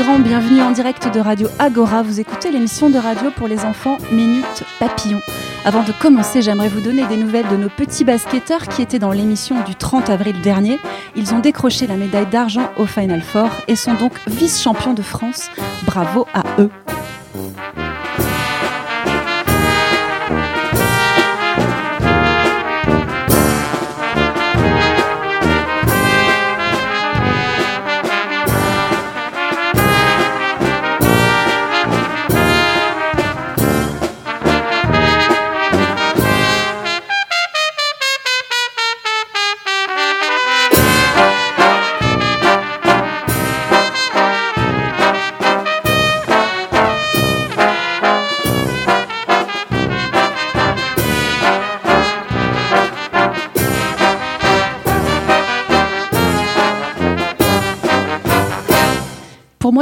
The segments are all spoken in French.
Bienvenue en direct de Radio Agora. Vous écoutez l'émission de radio pour les enfants Minute Papillon. Avant de commencer, j'aimerais vous donner des nouvelles de nos petits basketteurs qui étaient dans l'émission du 30 avril dernier. Ils ont décroché la médaille d'argent au Final Four et sont donc vice-champions de France. Bravo à eux.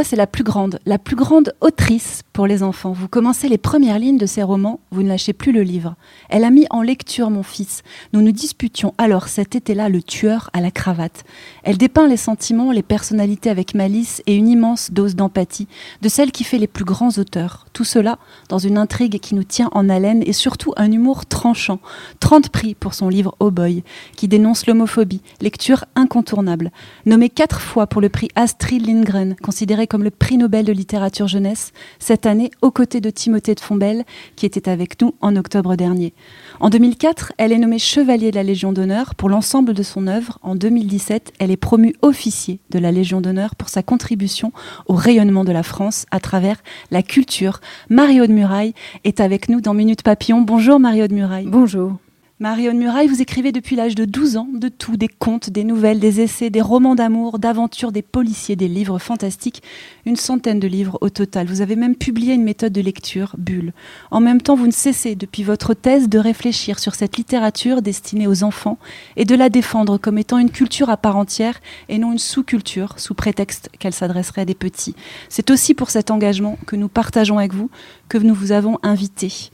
C'est la plus grande, la plus grande autrice pour les enfants. Vous commencez les premières lignes de ses romans, vous ne lâchez plus le livre. Elle a mis en lecture mon fils. Nous nous disputions alors cet été-là le tueur à la cravate. Elle dépeint les sentiments, les personnalités avec malice et une immense dose d'empathie, de celle qui fait les plus grands auteurs. Tout cela dans une intrigue qui nous tient en haleine et surtout un humour tranchant. 30 prix pour son livre Oh Boy, qui dénonce l'homophobie, lecture incontournable. Nommé quatre fois pour le prix Astrid Lindgren, considéré comme le prix Nobel de littérature jeunesse, cette aux côtés de Timothée de Fombelle, qui était avec nous en octobre dernier. En 2004, elle est nommée chevalier de la Légion d'honneur pour l'ensemble de son œuvre. En 2017, elle est promue officier de la Légion d'honneur pour sa contribution au rayonnement de la France à travers la culture. Marie-Aude Muraille est avec nous dans Minute Papillon. Bonjour Marie-Aude Muraille. Bonjour. Marie-Aude Muraille, vous écrivez depuis l'âge de 12 ans de tout, des contes, des nouvelles, des essais, des romans d'amour, d'aventures, des policiers, des livres fantastiques, une centaine de livres au total. Vous avez même publié une méthode de lecture, Bulle. En même temps, vous ne cessez depuis votre thèse de réfléchir sur cette littérature destinée aux enfants et de la défendre comme étant une culture à part entière et non une sous-culture sous prétexte qu'elle s'adresserait à des petits. C'est aussi pour cet engagement que nous partageons avec vous que nous vous avons invité.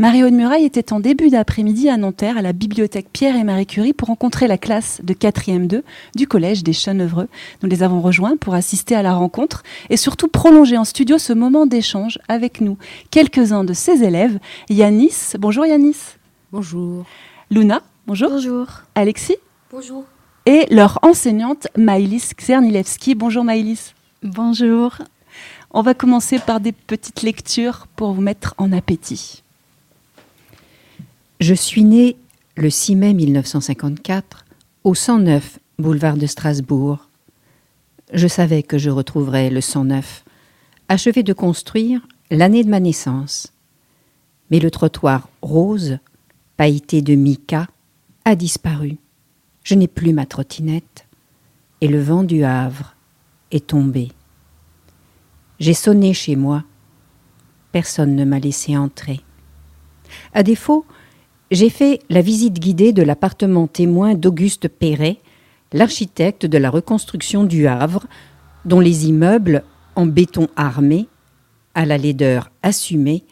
Marie-Aude Muraille était en début d'après-midi à Nanterre, à la bibliothèque Pierre et Marie Curie, pour rencontrer la classe de 4e 2 du collège des Chenevreux. Nous les avons rejoints pour assister à la rencontre et surtout prolonger en studio ce moment d'échange avec nous. Quelques-uns de ses élèves, Yanis, bonjour Yanis. Bonjour. Luna, bonjour. Bonjour. Alexis. Bonjour. Et leur enseignante, Maïlis Czernilewski. Bonjour Maïlis. Bonjour. On va commencer par des petites lectures pour vous mettre en appétit. Je suis née le 6 mai 1954 au 109 boulevard de Strasbourg. Je savais que je retrouverais le 109, achevé de construire l'année de ma naissance. Mais le trottoir rose, pailleté de mica, a disparu. Je n'ai plus ma trottinette et le vent du Havre est tombé. J'ai sonné chez moi. Personne ne m'a laissé entrer. À défaut, j'ai fait la visite guidée de l'appartement témoin d'Auguste Perret, l'architecte de la reconstruction du Havre, dont les immeubles en béton armé, à la laideur assumée,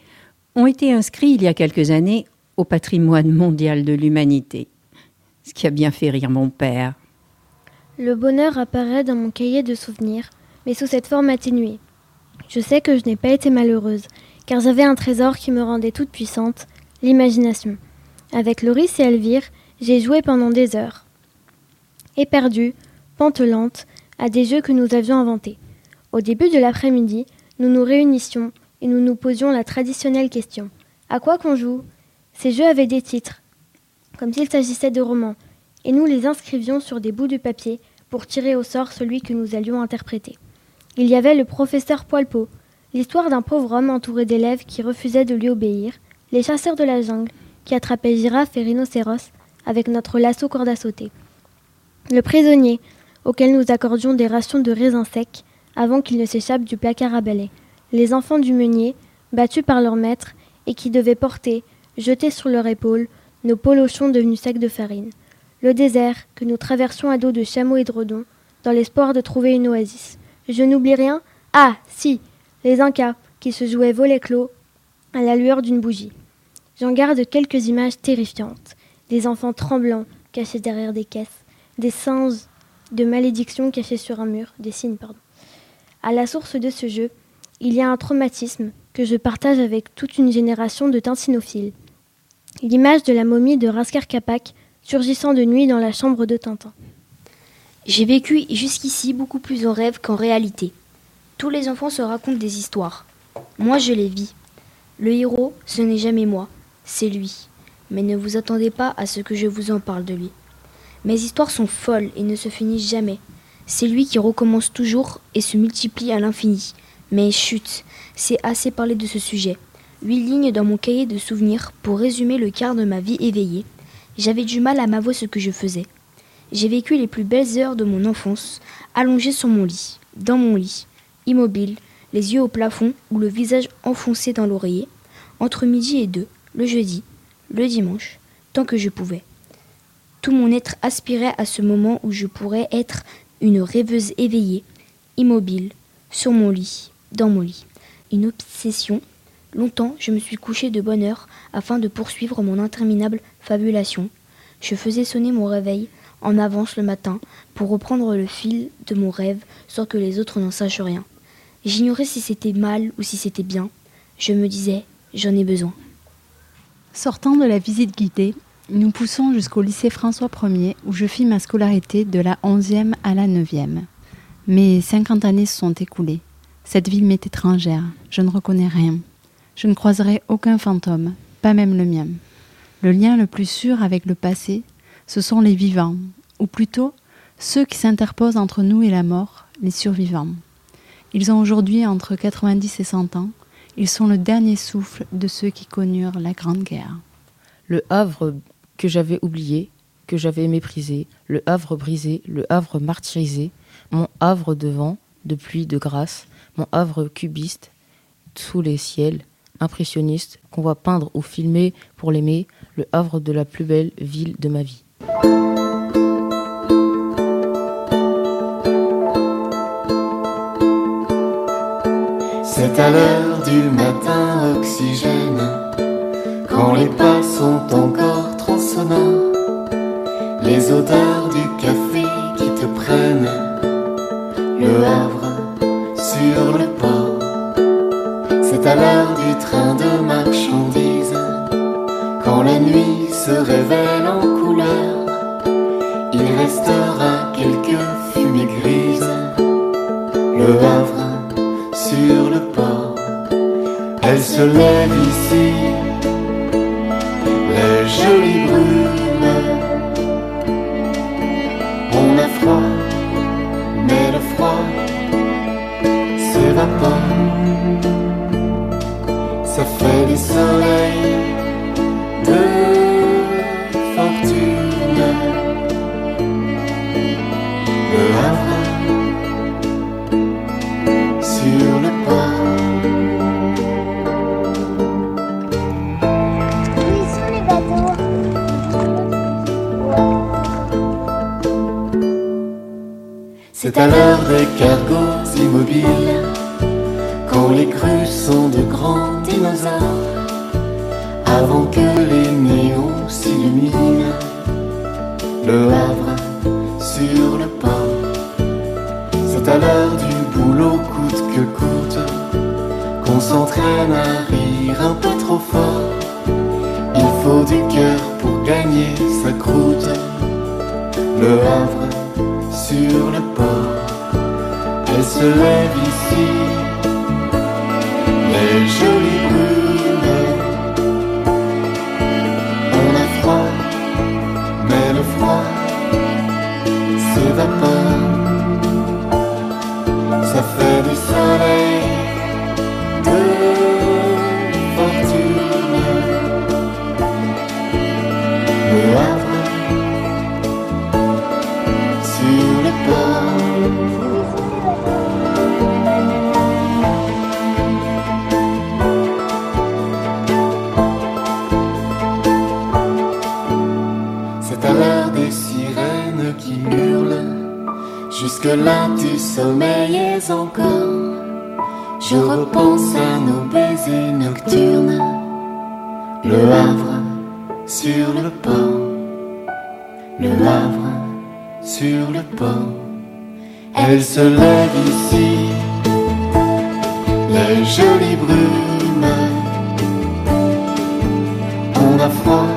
ont été inscrits il y a quelques années au patrimoine mondial de l'humanité. Ce qui a bien fait rire mon père. Le bonheur apparaît dans mon cahier de souvenirs, mais sous cette forme atténuée. Je sais que je n'ai pas été malheureuse, car j'avais un trésor qui me rendait toute puissante, l'imagination. Avec Loris et Elvire, j'ai joué pendant des heures. Éperdue, pantelante, à des jeux que nous avions inventés. Au début de l'après-midi, nous nous réunissions et nous nous posions la traditionnelle question. À quoi qu'on joue? Ces jeux avaient des titres, comme s'il s'agissait de romans, et nous les inscrivions sur des bouts de papier pour tirer au sort celui que nous allions interpréter. Il y avait le professeur Poilpot, l'histoire d'un pauvre homme entouré d'élèves qui refusaient de lui obéir, les chasseurs de la jungle, qui attrapaient girafes et rhinocéros avec notre lasso corde à. Le prisonnier, auquel nous accordions des rations de raisins secs avant qu'il ne s'échappe du placard à balai. Les enfants du meunier, battus par leur maître, et qui devaient porter, jetés sur leur épaule, nos polochons devenus secs de farine. Le désert, que nous traversions à dos de chameaux et de dans l'espoir de trouver une oasis. Je n'oublie rien Ah, si Les Incas, qui se jouaient volet clos à la lueur d'une bougie. J'en garde quelques images terrifiantes. Des enfants tremblants, cachés derrière des caisses. Des singes de malédiction cachés sur un mur. Des signes, pardon. À la source de ce jeu, il y a un traumatisme que je partage avec toute une génération de tintinophiles. L'image de la momie de Raskar Kapak surgissant de nuit dans la chambre de Tintin. J'ai vécu jusqu'ici beaucoup plus en rêve qu'en réalité. Tous les enfants se racontent des histoires. Moi, je les vis. Le héros, ce n'est jamais moi, c'est lui. Mais ne vous attendez pas à ce que je vous en parle de lui. Mes histoires sont folles et ne se finissent jamais. C'est lui qui recommence toujours et se multiplie à l'infini. Mais chut, c'est assez parlé de ce sujet. Huit lignes dans mon cahier de souvenirs pour résumer le quart de ma vie éveillée. J'avais du mal à m'avouer ce que je faisais. J'ai vécu les plus belles heures de mon enfance, allongé sur mon lit, dans mon lit, immobile, les yeux au plafond ou le visage enfoncé dans l'oreiller, entre midi et deux, le jeudi, le dimanche, tant que je pouvais. Tout mon être aspirait à ce moment où je pourrais être une rêveuse éveillée, immobile, sur mon lit, dans mon lit. Une obsession. Longtemps, je me suis couché de bonne heure afin de poursuivre mon interminable fabulation. Je faisais sonner mon réveil en avance le matin pour reprendre le fil de mon rêve sans que les autres n'en sachent rien. J'ignorais si c'était mal ou si c'était bien. Je me disais, j'en ai besoin. Sortant de la visite guidée, nous poussons jusqu'au lycée François Ier où je fis ma scolarité de la 11e à la 9e. Mes 50 années se sont écoulées. Cette ville m'est étrangère, je ne reconnais rien. Je ne croiserai aucun fantôme, pas même le mien. Le lien le plus sûr avec le passé, ce sont les vivants, ou plutôt ceux qui s'interposent entre nous et la mort, les survivants. Ils ont aujourd'hui entre 90 et 100 ans, ils sont le dernier souffle de ceux qui connurent la Grande Guerre. Le Havre que j'avais oublié, que j'avais méprisé, le Havre brisé, le Havre martyrisé, mon Havre de vent, de pluie, de grâce, mon Havre cubiste, sous les ciels, impressionniste, qu'on va peindre ou filmer pour l'aimer, le Havre de la plus belle ville de ma vie. C'est à l'heure du matin oxygène, quand les pas sont encore trop sonores, les odeurs du café qui te prennent, le havre sur le port. C'est à l'heure du train de marchandises, quand la nuit se révèle en couleur, il restera quelques fumées grises, le havre sur le port. Elle se lève ici, baisers nocturnes. Le havre sur le port. Le havre sur le port. Elle se lève ici, les jolies brumes. On a froid,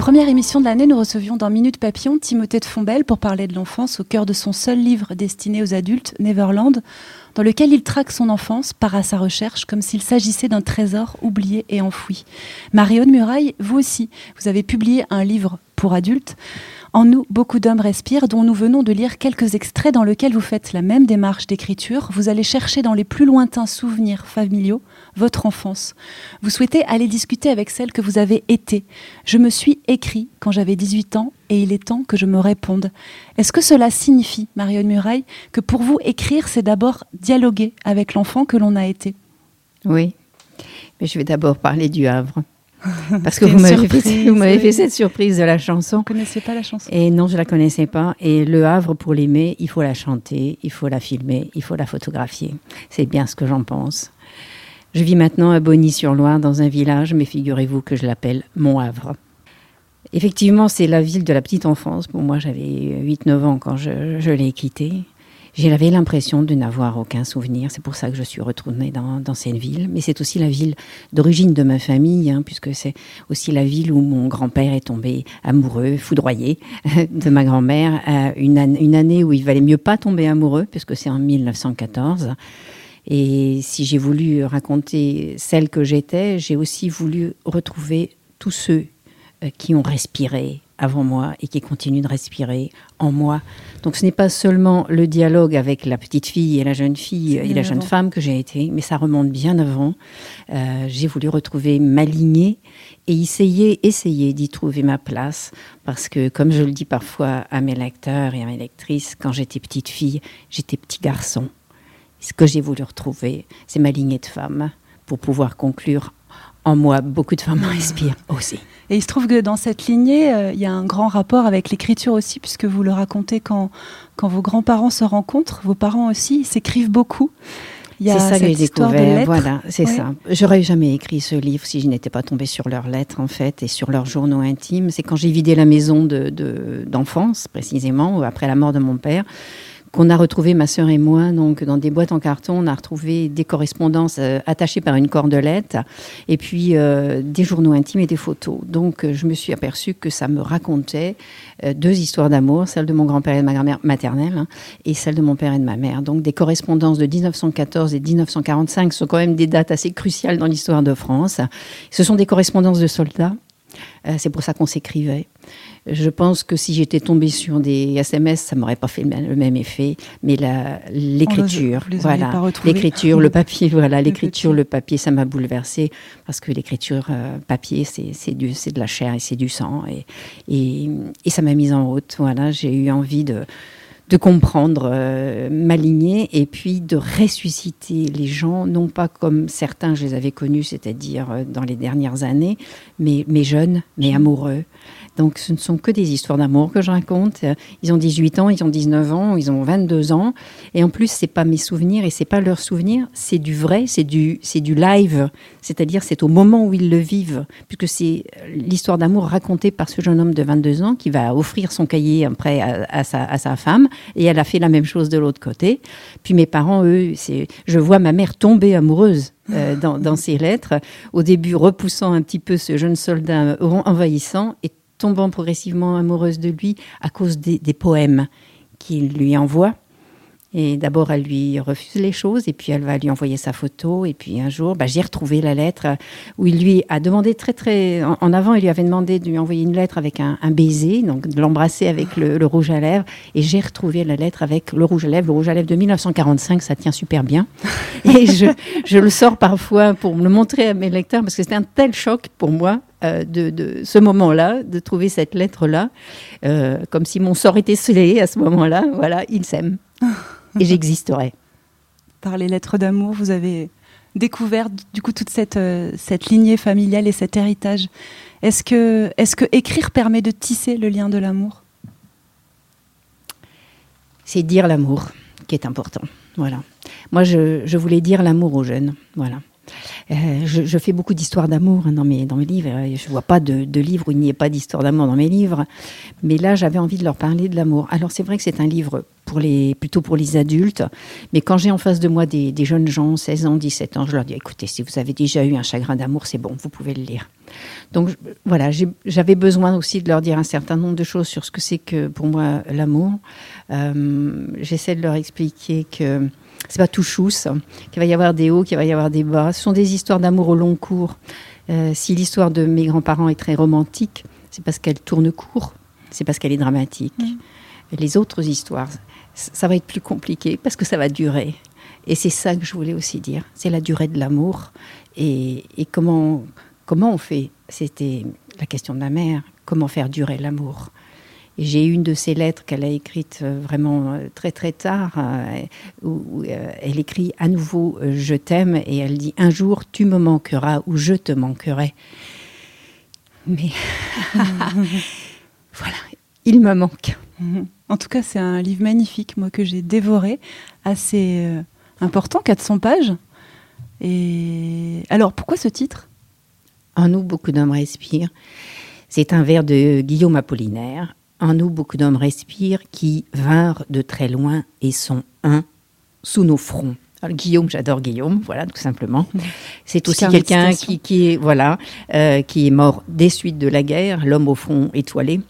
première émission de l'année, nous recevions dans Minute Papillon Timothée de Fombelle pour parler de l'enfance au cœur de son seul livre destiné aux adultes, Neverland, dans lequel il traque son enfance, part à sa recherche, comme s'il s'agissait d'un trésor oublié et enfoui. Marie-Aude Muraille, vous aussi, vous avez publié un livre pour adultes. En nous, beaucoup d'hommes respirent, dont nous venons de lire quelques extraits dans lesquels vous faites la même démarche d'écriture. Vous allez chercher dans les plus lointains souvenirs familiaux votre enfance. Vous souhaitez aller discuter avec celle que vous avez été. Je me suis écrit quand j'avais 18 ans et il est temps que je me réponde. Est-ce que cela signifie, Marion Muraille, que pour vous, écrire, c'est d'abord dialoguer avec l'enfant que l'on a été? Oui, mais je vais d'abord parler du Havre. Parce que vous m'avez fait, surprise, vous m'avez oui. fait cette surprise de la chanson. Vous ne connaissez pas la chanson? Et non, je la connaissais pas. Et Le Havre, pour l'aimer, il faut la chanter, il faut la filmer, il faut la photographier. C'est bien ce que j'en pense. Je vis maintenant à Bonny-sur-Loire, dans un village, mais figurez-vous que je l'appelle Mon Havre. Effectivement, c'est la ville de la petite enfance. Pour moi, j'avais 8-9 ans quand je, je l'ai quittée. J'avais l'impression de n'avoir aucun souvenir. C'est pour ça que je suis retournée dans, cette ville. Mais c'est aussi la ville d'origine de ma famille, hein, puisque c'est aussi la ville où mon grand-père est tombé amoureux, foudroyé de ma grand-mère. euh, une, une année où il valait mieux pas tomber amoureux, puisque c'est en 1914. Et si j'ai voulu raconter celle que j'étais, j'ai aussi voulu retrouver tous ceux euh, qui ont respiré avant moi et qui continuent de respirer en moi. Donc ce n'est pas seulement le dialogue avec la petite fille et la jeune fille et la jeune femme que j'ai été, mais ça remonte bien avant. Euh, j'ai voulu retrouver ma lignée et essayer, essayer d'y trouver ma place parce que, comme je le dis parfois à mes lecteurs et à mes lectrices, quand j'étais petite fille, j'étais petit garçon. Ce que j'ai voulu retrouver, c'est ma lignée de femme pour pouvoir conclure en moi. Beaucoup de femmes respirent aussi. Et il se trouve que dans cette lignée, euh, il y a un grand rapport avec l'écriture aussi, puisque vous le racontez quand, quand vos grands-parents se rencontrent. Vos parents aussi s'écrivent beaucoup. C'est ça que j'ai découvert. Voilà, c'est ça. J'aurais jamais écrit ce livre si je n'étais pas tombée sur leurs lettres, en fait, et sur leurs journaux intimes. C'est quand j'ai vidé la maison de- de- d'enfance, précisément, après la mort de mon père, qu'on a retrouvé, ma sœur et moi, donc dans des boîtes en carton, on a retrouvé des correspondances euh, attachées par une cordelette, et puis euh, des journaux intimes et des photos. Donc euh, je me suis aperçue que ça me racontait euh, deux histoires d'amour, celle de mon grand-père et de ma grand-mère maternelle, hein, et celle de mon père et de ma mère. Donc des correspondances de 1914 et 1945 sont quand même des dates assez cruciales dans l'histoire de France. Ce sont des correspondances de soldats. Euh, c'est pour ça qu'on s'écrivait. Je pense que si j'étais tombée sur des SMS, ça m'aurait pas fait le même, effet. Mais l'écriture, voilà, l'écriture, le papier, voilà, l'écriture, le papier, ça m'a bouleversée parce que l'écriture euh, papier, c'est c'est du, c'est de la chair et c'est du sang et et, et ça m'a mise en route. Voilà, j'ai eu envie de de comprendre euh, ma lignée et puis de ressusciter les gens, non pas comme certains je les avais connus, c'est-à-dire euh, dans les dernières années, mais, mais jeunes, mais amoureux. Donc ce ne sont que des histoires d'amour que je raconte. Euh, Ils ont 18 ans, ils ont 19 ans, ils ont 22 ans. Et en plus, c'est pas mes souvenirs et c'est pas leurs souvenirs, c'est du vrai, c'est du, c'est du live. C'est-à-dire, c'est au moment où ils le vivent, puisque c'est euh, l'histoire d'amour racontée par ce jeune homme de 22 ans qui va offrir son cahier après à, à sa, à sa femme. Et elle a fait la même chose de l'autre côté. Puis mes parents, eux, je vois ma mère tomber amoureuse euh, dans, ses lettres. Au début, repoussant un petit peu ce jeune soldat envahissant et tombant progressivement amoureuse de lui à cause des poèmes qu'il lui envoie. Et d'abord, elle lui refuse les choses, et puis elle va lui envoyer sa photo. Et puis un jour, bah, j'ai retrouvé la lettre où il lui a demandé très, très. En, avant, il lui avait demandé de lui envoyer une lettre avec un, un baiser, donc de l'embrasser avec le, le rouge à lèvres. Et j'ai retrouvé la lettre avec le rouge à lèvres. Le rouge à lèvres de 1945, ça tient super bien. Et je, je le sors parfois pour me le montrer à mes lecteurs, parce que c'était un tel choc pour moi euh, de, de ce moment-là, de trouver cette lettre-là, euh, comme si mon sort était scellé à ce moment-là. Voilà, ils s'aiment. Et j'existerai. Par les lettres d'amour, vous avez découvert du coup toute cette, euh, cette lignée familiale et cet héritage. Est-ce que, est que écrire permet de tisser le lien de l'amour? C'est dire l'amour qui est important. Voilà. Moi, je, je voulais dire l'amour aux jeunes. Voilà. Euh, je, fais beaucoup d'histoires d'amour hein, dans, mes, dans mes livres. Je ne vois pas de, livre où il n'y ait pas d'histoire d'amour dans mes livres. Mais là, j'avais envie de leur parler de l'amour. Alors, c'est vrai que c'est un livre pour les, plutôt pour les adultes. Mais quand j'ai en face de moi des, jeunes gens, 16 ans, 17 ans, je leur dis écoutez, si vous avez déjà eu un chagrin d'amour, c'est bon, vous pouvez le lire. Donc voilà, j'avais besoin aussi de leur dire un certain nombre de choses sur ce que c'est que pour moi l'amour. Euh, J'essaie de leur expliquer que c'est pas tout chousse, qu'il va y avoir des hauts, qu'il va y avoir des bas. Ce sont des histoires d'amour au long cours. Euh, si l'histoire de mes grands-parents est très romantique, c'est parce qu'elle tourne court, c'est parce qu'elle est dramatique. Les autres histoires, ça va être plus compliqué parce que ça va durer. Et c'est ça que je voulais aussi dire, c'est la durée de l'amour et, et comment, comment on fait? C'était la question de ma mère, comment faire durer l'amour? Et j'ai une de ces lettres qu'elle a écrites euh, vraiment euh, très très tard, euh, où, elle écrit à nouveau Je t'aime et elle dit Un jour tu me manqueras ou je te manquerai. Mais voilà, il me manque. En tout cas, c'est un livre magnifique, moi, que j'ai dévoré, assez important, 400 pages. Et alors, pourquoi ce titre? En nous, beaucoup d'hommes respirent. C'est un vers de Guillaume Apollinaire. En nous, beaucoup d'hommes respirent qui vinrent de très loin et sont un sous nos fronts. Alors, Guillaume, j'adore Guillaume, voilà, tout simplement. C'est aussi quelqu'un qui, qui est, voilà, euh, qui est mort des suites de la guerre, l'homme au front étoilé.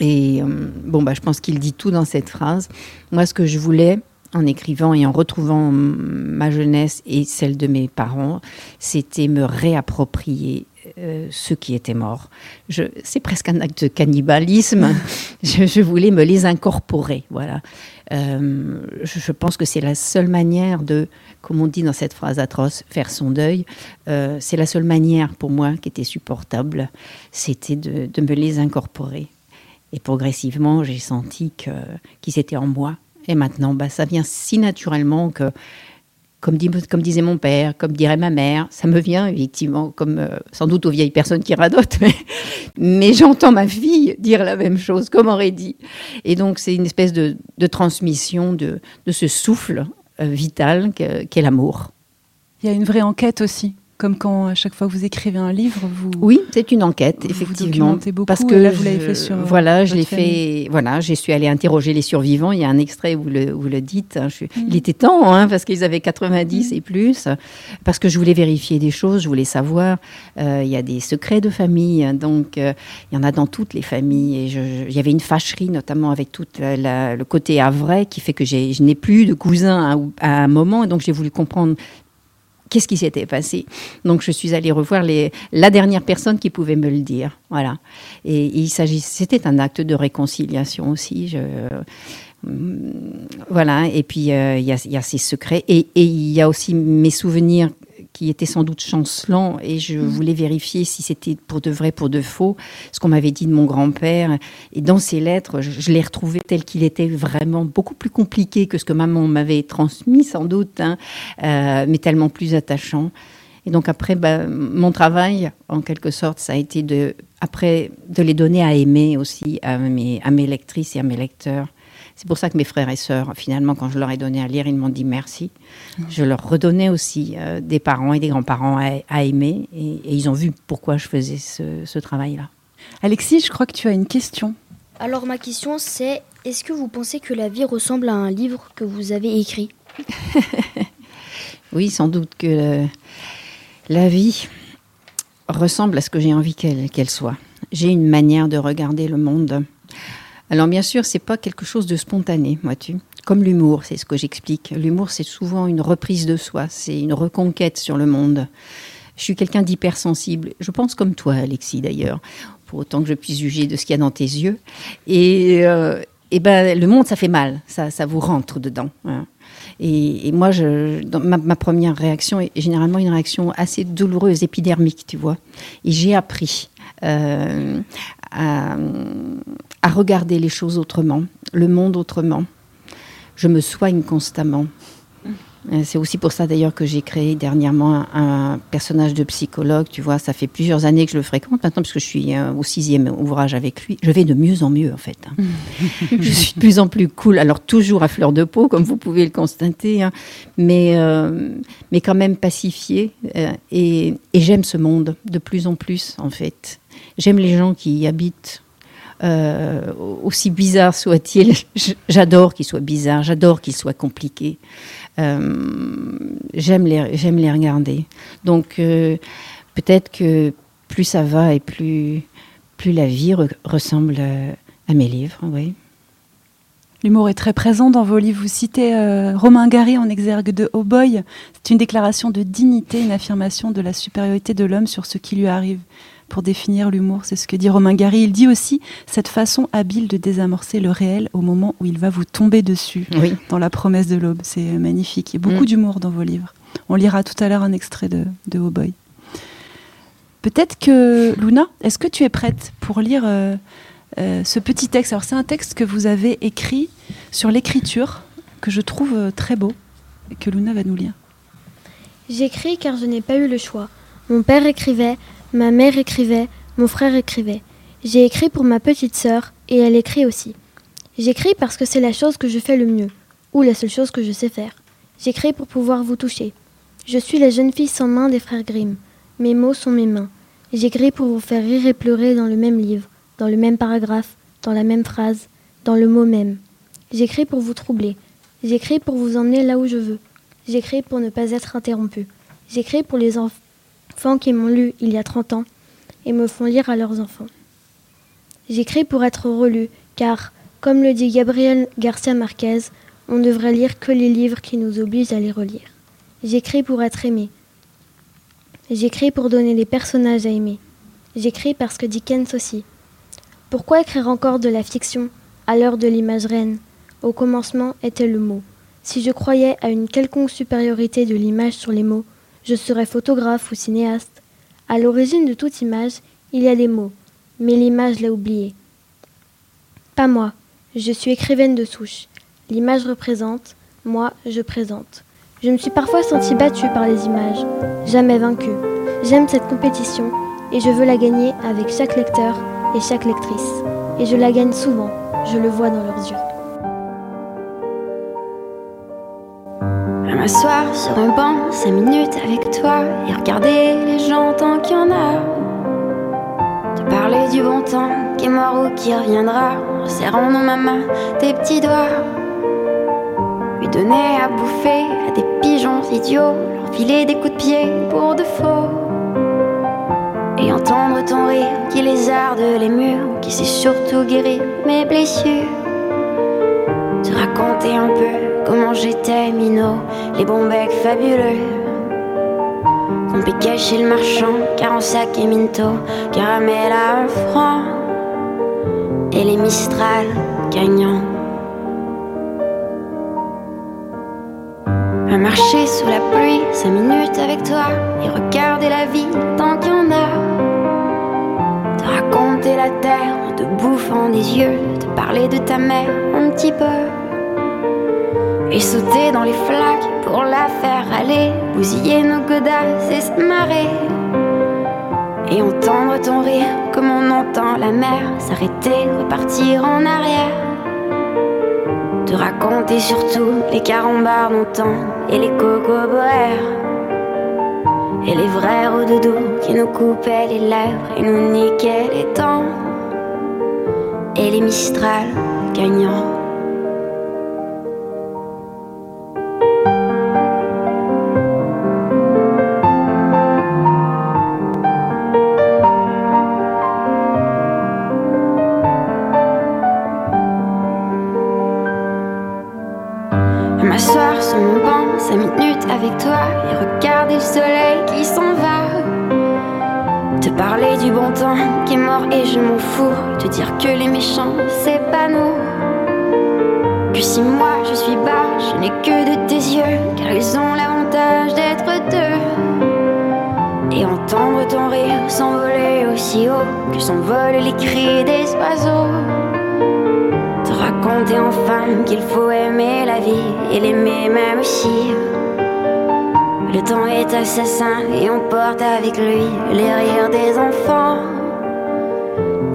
Et euh, bon, bah, je pense qu'il dit tout dans cette phrase. Moi, ce que je voulais, en écrivant et en retrouvant mm, ma jeunesse et celle de mes parents, c'était me réapproprier euh, ceux qui étaient morts. C'est presque un acte de cannibalisme. je, voulais me les incorporer, voilà. Euh, je, pense que c'est la seule manière de, comme on dit dans cette phrase atroce, faire son deuil. Euh, c'est la seule manière pour moi qui était supportable, c'était de, me les incorporer. Et progressivement, j'ai senti qu'ils étaient en moi. Et maintenant, bah, ça vient si naturellement que, comme, disait mon père, comme dirait ma mère, ça me vient effectivement, comme euh, sans doute aux vieilles personnes qui radotent, mais, j'entends ma fille dire la même chose, comme aurait dit. Et donc, c'est une espèce de, transmission de, ce souffle euh, vital que- qu'est l'amour. Il y a une vraie enquête aussi, comme quand à chaque fois que vous écrivez un livre, vous. Oui, c'est une enquête, Vous vous effectivement. documentez beaucoup, parce que là, vous l'avez fait sur, euh, voilà, je l'ai fait. Voilà, je suis allée interroger les survivants. Il y a un extrait où le, où le dites. hein, je Mm. Il était temps, hein, parce qu'ils avaient 90 et plus. Parce que je voulais vérifier des choses, je voulais savoir. Euh, il y a des secrets de famille, hein, donc euh, il y en a dans toutes les familles. Et je- je- il y avait une fâcherie, notamment avec tout la- la- le côté havrais, qui fait que je n'ai plus de cousins à, à un moment. Et donc j'ai voulu comprendre qu'est-ce qui s'était passé? Donc je suis allée revoir la dernière personne qui pouvait me le dire. Voilà. Et, il s'agit, c'était un acte de réconciliation aussi. Hum, voilà. Et puis euh, il y, y a ces secrets et, et il y a aussi mes souvenirs qui étaient sans doute chancelants et je voulais vérifier si c'était pour de vrai, pour de faux, ce qu'on m'avait dit de mon grand-père. Et dans ces lettres, je, je l'ai retrouvé tel qu'il était vraiment beaucoup plus compliqué que ce que maman m'avait transmis sans doute, hein, euh, mais tellement plus attachant. Et donc après, bah, mon travail, en quelque sorte, ça a été de, après, de les donner à aimer aussi à mes, à mes lectrices et à mes lecteurs. C'est pour ça que mes frères et sœurs, finalement, quand je leur ai donné à lire, ils m'ont dit merci. Je leur redonnais aussi euh, des parents et des grands-parents à, à aimer, et, et ils ont vu pourquoi je faisais ce, ce travail-là. Alexis, je crois que tu as une question. Alors ma question c'est, est-ce que vous pensez que la vie ressemble à un livre que vous avez écrit? Oui, sans doute que le- la vie ressemble à ce que j'ai envie qu'elle qu'elle soit. J'ai une manière de regarder le monde. Alors bien sûr, c'est pas quelque chose de spontané, vois-tu. Comme l'humour, c'est ce que j'explique. L'humour, c'est souvent une reprise de soi, c'est une reconquête sur le monde. Je suis quelqu'un d'hypersensible. Je pense comme toi, Alexis, d'ailleurs, pour autant que je puisse juger de ce qu'il y a dans tes yeux. Et, euh, et ben, le monde, ça fait mal, ça, ça vous rentre dedans. hein. Et, moi, ma première réaction est généralement une réaction assez douloureuse, épidermique, tu vois. Et j'ai appris euh, à, regarder les choses autrement, le monde autrement. Je me soigne constamment. C'est aussi pour ça d'ailleurs que j'ai créé dernièrement un, un personnage de psychologue. Tu vois, ça fait plusieurs années que je le fréquente maintenant, parce que je suis euh, au sixième ouvrage avec lui. Je vais de mieux en mieux, en fait. hein. je suis de plus en plus cool. Alors, toujours à fleur de peau, comme vous pouvez le constater, hein, mais, euh, mais quand même pacifié. euh, et et j'aime ce monde de plus en plus, en fait. J'aime les gens qui y habitent. Aussi bizarre soit-il, j'adore qu'il soit bizarre, j'adore qu'il soit compliqué. Euh, j'aime les, j'aime les regarder. Donc euh, peut-être que plus ça va et plus, plus la vie re- ressemble à, à mes livres, oui. L'humour est très présent dans vos livres. Vous citez euh, Romain Gary en exergue de Oh. C'est une déclaration de dignité, une affirmation de la supériorité de l'homme sur ce qui lui arrive. Pour définir l'humour, c'est ce que dit Romain Gary. Il dit aussi cette façon habile de désamorcer le réel au moment où il va vous tomber dessus. Oui. Dans La promesse de l'aube, c'est euh, magnifique. Il y a beaucoup Mm. d'humour dans vos livres. On lira tout à l'heure un extrait de, de Oh Boy. Peut-être que, Luna, est-ce que tu es prête pour lire euh, euh, ce petit texte? Alors, c'est un texte que vous avez écrit sur l'écriture, que je trouve très beau, et que Luna va nous lire. J'écris car je n'ai pas eu le choix. Mon père écrivait, ma mère écrivait, mon frère écrivait. J'ai écrit pour ma petite sœur et elle écrit aussi. J'écris parce que c'est la chose que je fais le mieux, ou la seule chose que je sais faire. J'écris pour pouvoir vous toucher. Je suis la jeune fille sans main des frères Grimm. Mes mots sont mes mains. J'écris pour vous faire rire et pleurer dans le même livre, dans le même paragraphe, dans la même phrase, dans le mot même. J'écris pour vous troubler. J'écris pour vous emmener là où je veux. J'écris pour ne pas être interrompu. J'écris pour les qui m'ont lu il y a 30 ans et me font lire à leurs enfants. J'écris pour être relu, car, comme le dit Gabriel Garcia Marquez, on devrait lire que les livres qui nous obligent à les relire. J'écris pour être aimé. J'écris pour donner des personnages à aimer. J'écris parce que Dickens aussi. Pourquoi écrire encore de la fiction à l'heure de l'image reine? Au commencement était le mot. Si je croyais à une quelconque supériorité de l'image sur les mots, je serais photographe ou cinéaste. À l'origine de toute image, il y a des mots, mais l'image l'a oublié. Pas moi, je suis écrivaine de souche. L'image représente, moi je présente. Je me suis parfois sentie battue par les images, jamais vaincue. J'aime cette compétition et je veux la gagner avec chaque lecteur et chaque lectrice. Et je la gagne souvent, je le vois dans leurs yeux. M'asseoir sur un banc, cinq minutes avec toi et regarder les gens tant qu'il y en a. Te parler du bon temps qui est mort ou qui reviendra en serrant dans ma main tes petits doigts. Lui donner à bouffer à des pigeons idiots, leur filer des coups de pied pour de faux. Et entendre ton rire qui lézarde les murs, qui sait surtout guérir mes blessures. Te raconter un peu comment j'étais minot, les bons becs fabuleux. Piquait chez le marchand, car en sac et minto, caramel à un franc. Et les Mistral gagnants. À marcher sous la pluie, cinq minutes avec toi, et regarder la vie tant qu'il y en a. Te raconter la terre en te bouffant des yeux, te parler de ta mère un petit peu. Et sauter dans les flaques pour la faire aller, bousiller nos godasses et se marrer. Et entendre ton rire comme on entend la mer s'arrêter, repartir en arrière. Te raconter surtout les carambars d'antan et les cocoboères. Et les vrais doudou qui nous coupaient les lèvres et nous niquaient les dents. Et les Mistral gagnants. Et l'aimer même aussi. Le temps est assassin et on porte avec lui les rires des enfants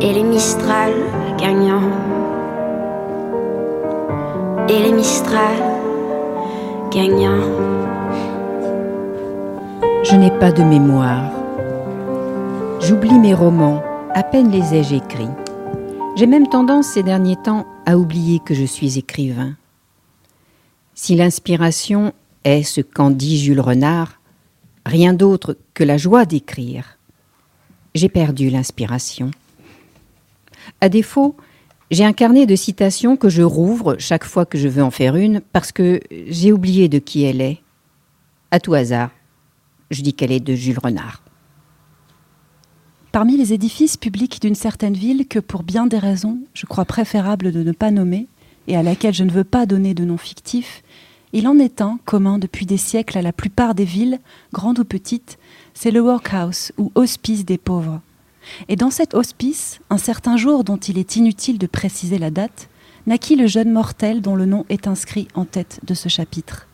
et les Mistral gagnants. Et les Mistral gagnants. Je n'ai pas de mémoire. J'oublie mes romans, à peine les ai-je écrits. J'ai même tendance ces derniers temps à oublier que je suis écrivain. Si l'inspiration est ce qu'en dit Jules Renard, rien d'autre que la joie d'écrire. J'ai perdu l'inspiration. À défaut, j'ai un carnet de citations que je rouvre chaque fois que je veux en faire une parce que j'ai oublié de qui elle est. À tout hasard, je dis qu'elle est de Jules Renard. Parmi les édifices publics d'une certaine ville que, pour bien des raisons, je crois préférable de ne pas nommer, et à laquelle je ne veux pas donner de nom fictif, il en est un commun depuis des siècles à la plupart des villes, grandes ou petites, c'est le workhouse ou hospice des pauvres. Et dans cet hospice, un certain jour dont il est inutile de préciser la date, naquit le jeune mortel dont le nom est inscrit en tête de ce chapitre.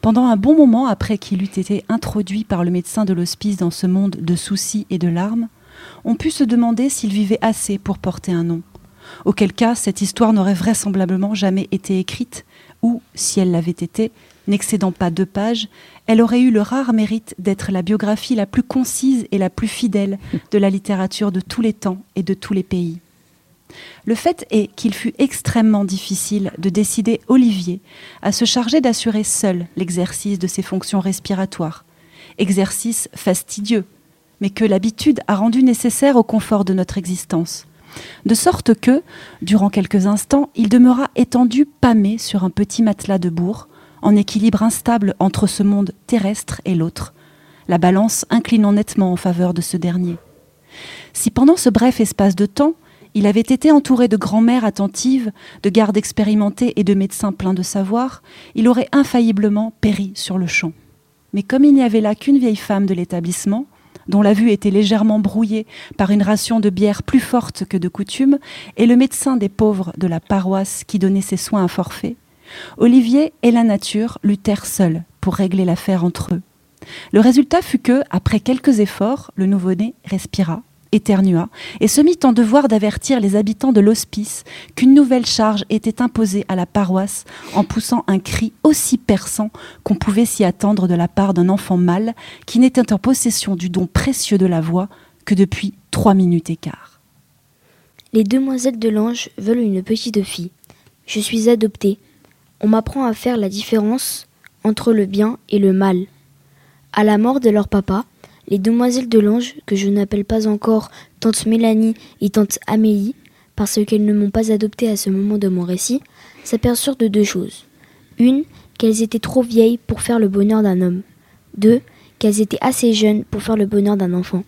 Pendant un bon moment après qu'il eût été introduit par le médecin de l'hospice dans ce monde de soucis et de larmes, on put se demander s'il vivait assez pour porter un nom. Auquel cas, cette histoire n'aurait vraisemblablement jamais été écrite, ou, si elle l'avait été, n'excédant pas deux pages, elle aurait eu le rare mérite d'être la biographie la plus concise et la plus fidèle de la littérature de tous les temps et de tous les pays. Le fait est qu'il fut extrêmement difficile de décider Olivier à se charger d'assurer seul l'exercice de ses fonctions respiratoires, exercice fastidieux, mais que l'habitude a rendu nécessaire au confort de notre existence de sorte que, durant quelques instants, il demeura étendu pâmé sur un petit matelas de bourre, en équilibre instable entre ce monde terrestre et l'autre, la balance inclinant nettement en faveur de ce dernier. Si pendant ce bref espace de temps, il avait été entouré de grand-mères attentives, de gardes expérimentés et de médecins pleins de savoir, il aurait infailliblement péri sur le champ. Mais comme il n'y avait là qu'une vieille femme de l'établissement, dont la vue était légèrement brouillée par une ration de bière plus forte que de coutume, et le médecin des pauvres de la paroisse qui donnait ses soins à forfait, Olivier et la nature luttèrent seuls pour régler l'affaire entre eux. Le résultat fut que, après quelques efforts, le nouveau-né respira éternua et se mit en devoir d'avertir les habitants de l'hospice qu'une nouvelle charge était imposée à la paroisse en poussant un cri aussi perçant qu'on pouvait s'y attendre de la part d'un enfant mâle qui n'était en possession du don précieux de la voix que depuis trois minutes quart. Les demoiselles de l'ange veulent une petite fille. Je suis adoptée. On m'apprend à faire la différence entre le bien et le mal. À la mort de leur papa, les demoiselles de l'Ange, que je n'appelle pas encore tante Mélanie et tante Amélie, parce qu'elles ne m'ont pas adoptée à ce moment de mon récit, s'aperçurent de deux choses. Une, qu'elles étaient trop vieilles pour faire le bonheur d'un homme. Deux, qu'elles étaient assez jeunes pour faire le bonheur d'un enfant.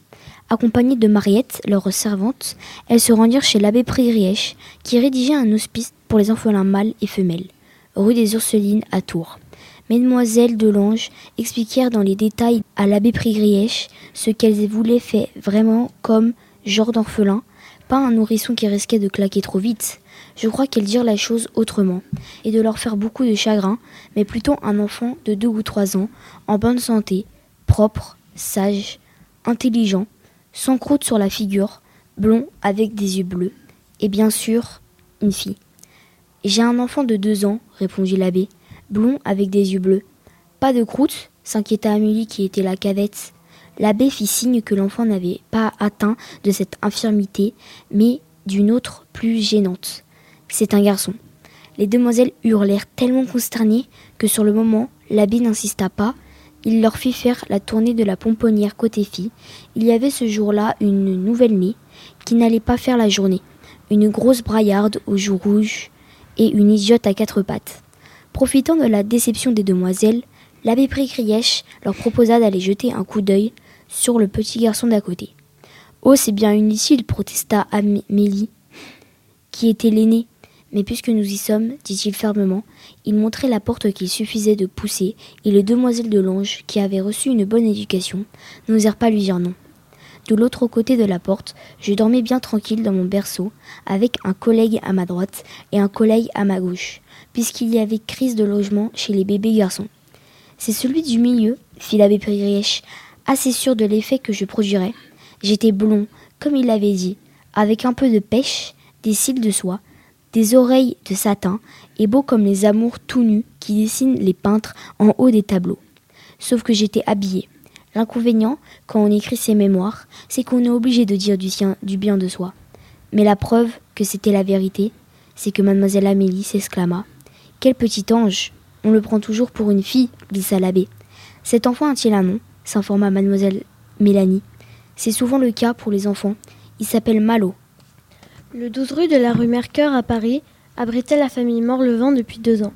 Accompagnées de Mariette, leur servante, elles se rendirent chez l'abbé Prigrièche, qui rédigeait un hospice pour les orphelins mâles et femelles, rue des Ursulines à Tours. Mesdemoiselles de Lange expliquèrent dans les détails à l'abbé Prigrièche ce qu'elles voulaient faire vraiment comme genre d'orphelin, pas un nourrisson qui risquait de claquer trop vite. Je crois qu'elles dirent la chose autrement, et de leur faire beaucoup de chagrin, mais plutôt un enfant de deux ou trois ans, en bonne santé, propre, sage, intelligent, sans croûte sur la figure, blond avec des yeux bleus, et bien sûr, une fille. J'ai un enfant de deux ans, répondit l'abbé blond avec des yeux bleus. Pas de croûte s'inquiéta Amélie qui était la cadette. L'abbé fit signe que l'enfant n'avait pas atteint de cette infirmité, mais d'une autre plus gênante. C'est un garçon. Les demoiselles hurlèrent tellement consternées que sur le moment, l'abbé n'insista pas. Il leur fit faire la tournée de la pomponnière côté fille. Il y avait ce jour-là une nouvelle née qui n'allait pas faire la journée. Une grosse braillarde aux joues rouges et une idiote à quatre pattes. Profitant de la déception des demoiselles, l'abbé Prikrièche leur proposa d'aller jeter un coup d'œil sur le petit garçon d'à côté. Oh, c'est bien inutile, protesta Amélie, qui était l'aînée. Mais puisque nous y sommes, dit-il fermement, il montrait la porte qu'il suffisait de pousser, et les demoiselles de Lange, qui avaient reçu une bonne éducation, n'osèrent pas lui dire non. De l'autre côté de la porte, je dormais bien tranquille dans mon berceau, avec un collègue à ma droite et un collègue à ma gauche, puisqu'il y avait crise de logement chez les bébés garçons. C'est celui du milieu, fit l'abbé Prièche, assez sûr de l'effet que je produirais. J'étais blond, comme il l'avait dit, avec un peu de pêche, des cils de soie, des oreilles de satin, et beau comme les amours tout nus qui dessinent les peintres en haut des tableaux. Sauf que j'étais habillée. L'inconvénient, quand on écrit ses mémoires, c'est qu'on est obligé de dire du, sien, du bien de soi. Mais la preuve que c'était la vérité, c'est que mademoiselle Amélie s'exclama. Quel petit ange On le prend toujours pour une fille, glissa l'abbé. Cet enfant a-t-il un nom s'informa mademoiselle Mélanie. C'est souvent le cas pour les enfants. Il s'appelle Malo. Le 12 rue de la rue Mercœur à Paris abritait la famille Morlevent depuis deux ans?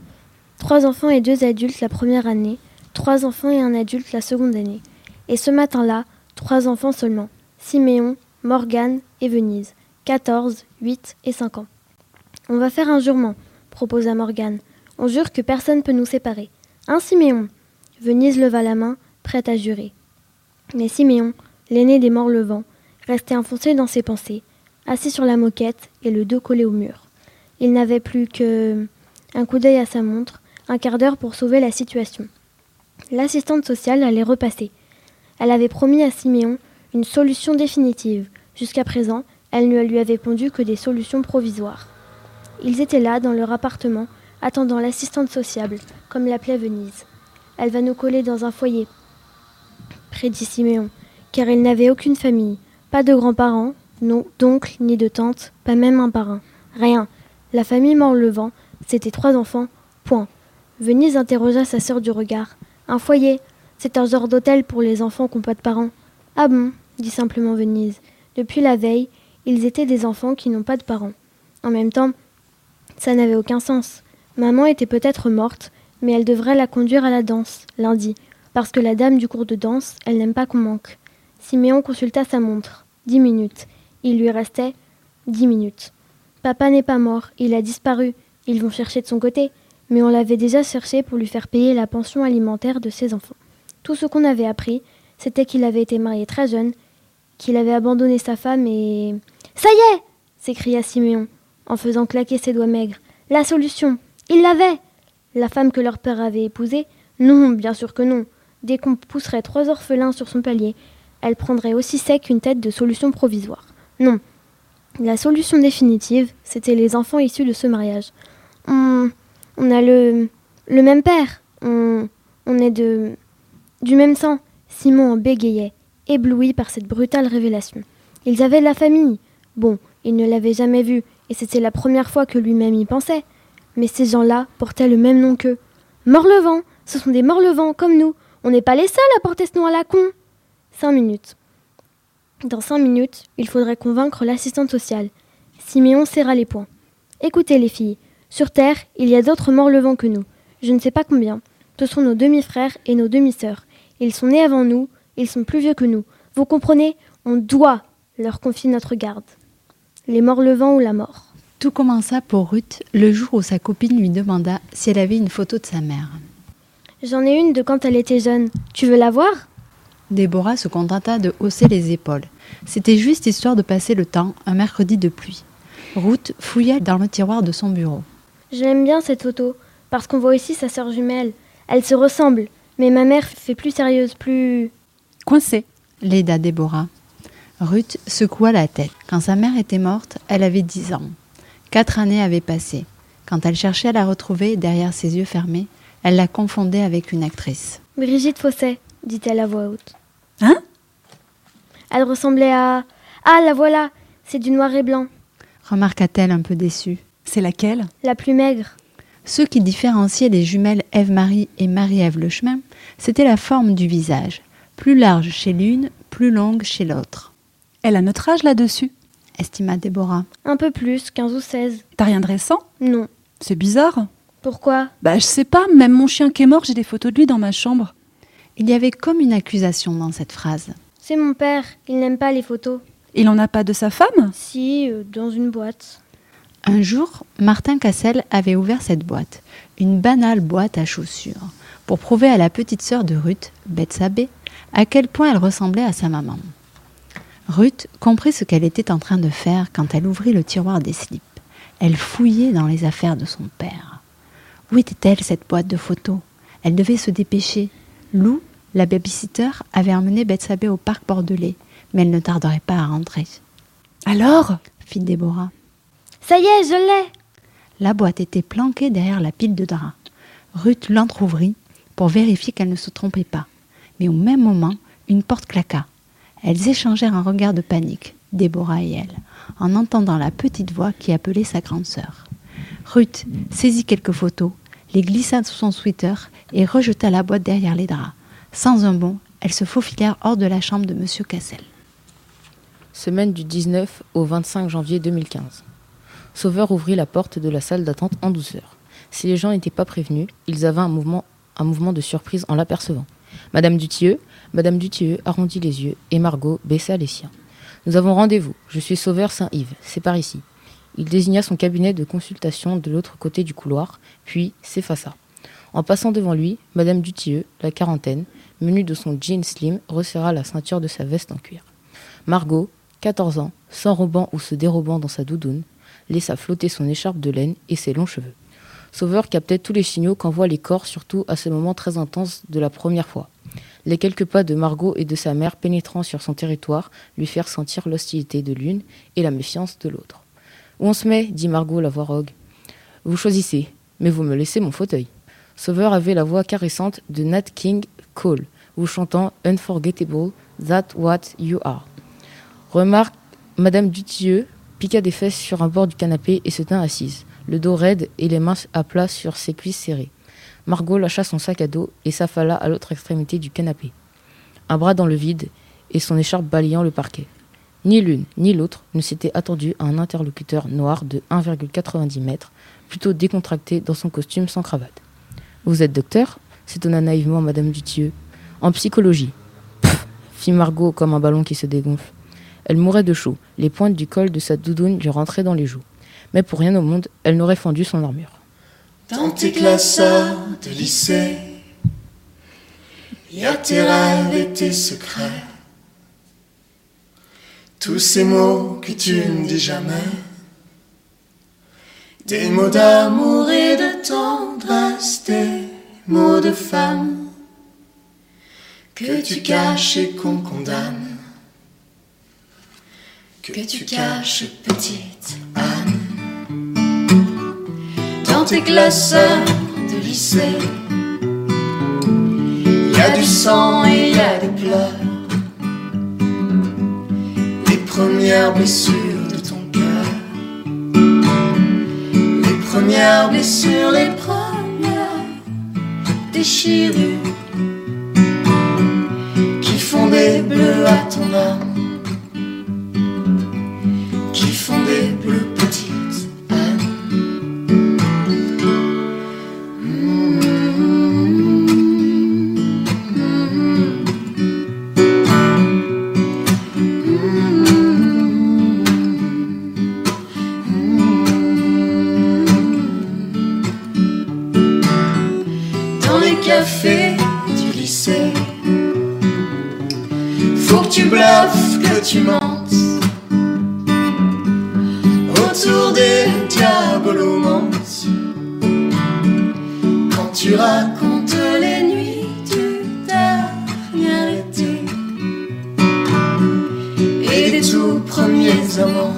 Trois enfants et deux adultes la première année, trois enfants et un adulte la seconde année. Et ce matin-là, trois enfants seulement. Siméon, Morgane et Venise. 14, 8 et 5 ans. On va faire un jurement, proposa Morgane. On jure que personne ne peut nous séparer. Hein, Siméon? Venise leva la main, prête à jurer. Mais Siméon, l'aîné des Morlevent, restait enfoncé dans ses pensées assis sur la moquette et le dos collé au mur. Il n'avait plus que un coup d'œil à sa montre, un quart d'heure pour sauver la situation. L'assistante sociale allait repasser. Elle avait promis à Siméon une solution définitive. Jusqu'à présent, elle ne lui avait pondu que des solutions provisoires. Ils étaient là, dans leur appartement, attendant l'assistante sociable, comme l'appelait Venise. Elle va nous coller dans un foyer, prédit Siméon, car il n'avait aucune famille, pas de grands-parents, non d'oncle ni de tante, pas même un parrain. Rien. La famille Morlevent, c'était trois enfants, point. Venise interrogea sa sœur du regard. Un foyer, c'est un genre d'hôtel pour les enfants qui n'ont pas de parents. Ah bon, dit simplement Venise. Depuis la veille, ils étaient des enfants qui n'ont pas de parents. En même temps, ça n'avait aucun sens. Maman était peut-être morte, mais elle devrait la conduire à la danse, lundi, parce que la dame du cours de danse, elle n'aime pas qu'on manque. Siméon consulta sa montre. Dix minutes. Il lui restait dix minutes. Papa n'est pas mort, il a disparu. Ils vont chercher de son côté, mais on l'avait déjà cherché pour lui faire payer la pension alimentaire de ses enfants. Tout ce qu'on avait appris, c'était qu'il avait été marié très jeune, qu'il avait abandonné sa femme et. Ça y est s'écria Siméon, en faisant claquer ses doigts maigres. La solution Il l'avait La femme que leur père avait épousée Non, bien sûr que non. Dès qu'on pousserait trois orphelins sur son palier, elle prendrait aussi sec une tête de solution provisoire. Non. La solution définitive, c'était les enfants issus de ce mariage. On, on a le, le même père. On, on est de, du même sang. Simon bégayait, ébloui par cette brutale révélation. Ils avaient de la famille. Bon, il ne l'avait jamais vue, et c'était la première fois que lui-même y pensait. Mais ces gens-là portaient le même nom qu'eux. Morlevent Ce sont des Morlevent, comme nous. On n'est pas les seuls à porter ce nom à la con. Cinq minutes. Dans cinq minutes, il faudrait convaincre l'assistante sociale. Siméon serra les poings. Écoutez, les filles, sur Terre, il y a d'autres morts-le-vent que nous. Je ne sais pas combien. Ce sont nos demi-frères et nos demi-sœurs. Ils sont nés avant nous, ils sont plus vieux que nous. Vous comprenez? On doit leur confier notre garde. Les morts-le-vent ou la mort. Tout commença pour Ruth le jour où sa copine lui demanda si elle avait une photo de sa mère. J'en ai une de quand elle était jeune. Tu veux la voir? Déborah se contenta de hausser les épaules. C'était juste histoire de passer le temps, un mercredi de pluie. Ruth fouilla dans le tiroir de son bureau. J'aime bien cette photo, parce qu'on voit ici sa sœur jumelle. Elle se ressemble, mais ma mère fait plus sérieuse, plus... Coincée. L'aida Déborah. Ruth secoua la tête. Quand sa mère était morte, elle avait dix ans. Quatre années avaient passé. Quand elle cherchait à la retrouver derrière ses yeux fermés, elle la confondait avec une actrice. Brigitte Fosset, dit-elle à voix haute. Hein? Elle ressemblait à... Ah, la voilà C'est du noir et blanc. Remarqua-t-elle un peu déçue. C'est laquelle? La plus maigre. Ce qui différenciait les jumelles Ève-Marie et Marie-Ève Le Chemin, c'était la forme du visage. Plus large chez l'une, plus longue chez l'autre. Elle a notre âge là-dessus? Estima Déborah. Un peu plus, 15 ou 16. T'as rien de récent? Non. C'est bizarre. Pourquoi? Bah je sais pas, même mon chien qui est mort, j'ai des photos de lui dans ma chambre. Il y avait comme une accusation dans cette phrase. C'est mon père, il n'aime pas les photos. Il en a pas de sa femme? Si, euh, dans une boîte. Un jour, Martin Cassel avait ouvert cette boîte, une banale boîte à chaussures, pour prouver à la petite sœur de Ruth, Bethsabée, à quel point elle ressemblait à sa maman. Ruth comprit ce qu'elle était en train de faire quand elle ouvrit le tiroir des slips. Elle fouillait dans les affaires de son père. Où était-elle cette boîte de photos? Elle devait se dépêcher. Lou, la babysitter, avait emmené Bethsabée au parc bordelais, mais elle ne tarderait pas à rentrer. Alors? fit Déborah. Ça y est, je l'ai La boîte était planquée derrière la pile de draps. Ruth l'entr'ouvrit pour vérifier qu'elle ne se trompait pas. Mais au même moment, une porte claqua. Elles échangèrent un regard de panique, Déborah et elle, en entendant la petite voix qui appelait sa grande sœur. Ruth saisit quelques photos, les glissa sous son sweater et rejeta la boîte derrière les draps. Sans un bond, elles se faufilèrent hors de la chambre de M. Cassel. Semaine du 19 au 25 janvier 2015. Sauveur ouvrit la porte de la salle d'attente en douceur. Si les gens n'étaient pas prévenus, ils avaient un mouvement, un mouvement de surprise en l'apercevant. Madame Dutilleux, Madame Dutilleux arrondit les yeux et Margot baissa les siens. Nous avons rendez-vous. Je suis Sauveur Saint-Yves. C'est par ici. Il désigna son cabinet de consultation de l'autre côté du couloir, puis s'effaça. En passant devant lui, Madame Dutilleux, la quarantaine, menue de son jean slim, resserra la ceinture de sa veste en cuir. Margot, 14 ans, s'enrobant ou se dérobant dans sa doudoune, laissa flotter son écharpe de laine et ses longs cheveux. Sauveur captait tous les signaux qu'envoient les corps, surtout à ce moment très intense de la première fois. Les quelques pas de Margot et de sa mère pénétrant sur son territoire lui firent sentir l'hostilité de l'une et la méfiance de l'autre. Où on se met dit Margot la voix rogue. Vous choisissez, mais vous me laissez mon fauteuil. Sauveur avait la voix caressante de Nat King Cole, ou chantant Unforgettable, That What You Are. Remarque, Madame Dutilleux piqua des fesses sur un bord du canapé et se tint assise, le dos raide et les mains à plat sur ses cuisses serrées. Margot lâcha son sac à dos et s'affala à l'autre extrémité du canapé. Un bras dans le vide et son écharpe balayant le parquet. Ni l'une ni l'autre ne s'était attendu à un interlocuteur noir de 1,90 mètres, plutôt décontracté dans son costume sans cravate. Vous êtes docteur? s'étonna naïvement Madame Dutilleux. En psychologie. Pfff fit Margot comme un ballon qui se dégonfle. Elle mourait de chaud, les pointes du col de sa doudoune lui rentraient dans les joues. Mais pour rien au monde, elle n'aurait fendu son armure. Dans tes classeurs de lycée, y a tes rêves et tes secrets. Tous ces mots que tu ne dis jamais, des mots d'amour et de tendresse, des mots de femme que tu caches et qu'on condamne. Que tu caches, petite Anne. Tes classeurs de lycée, y a du sang et y a des pleurs. Les premières blessures de ton cœur. Les premières blessures, les premières déchirures qui font des bleus à ton âme. Qui font des bleus que tu mentes autour des diabolomantes quand tu racontes les nuits du dernier été. Et des tout premiers amants.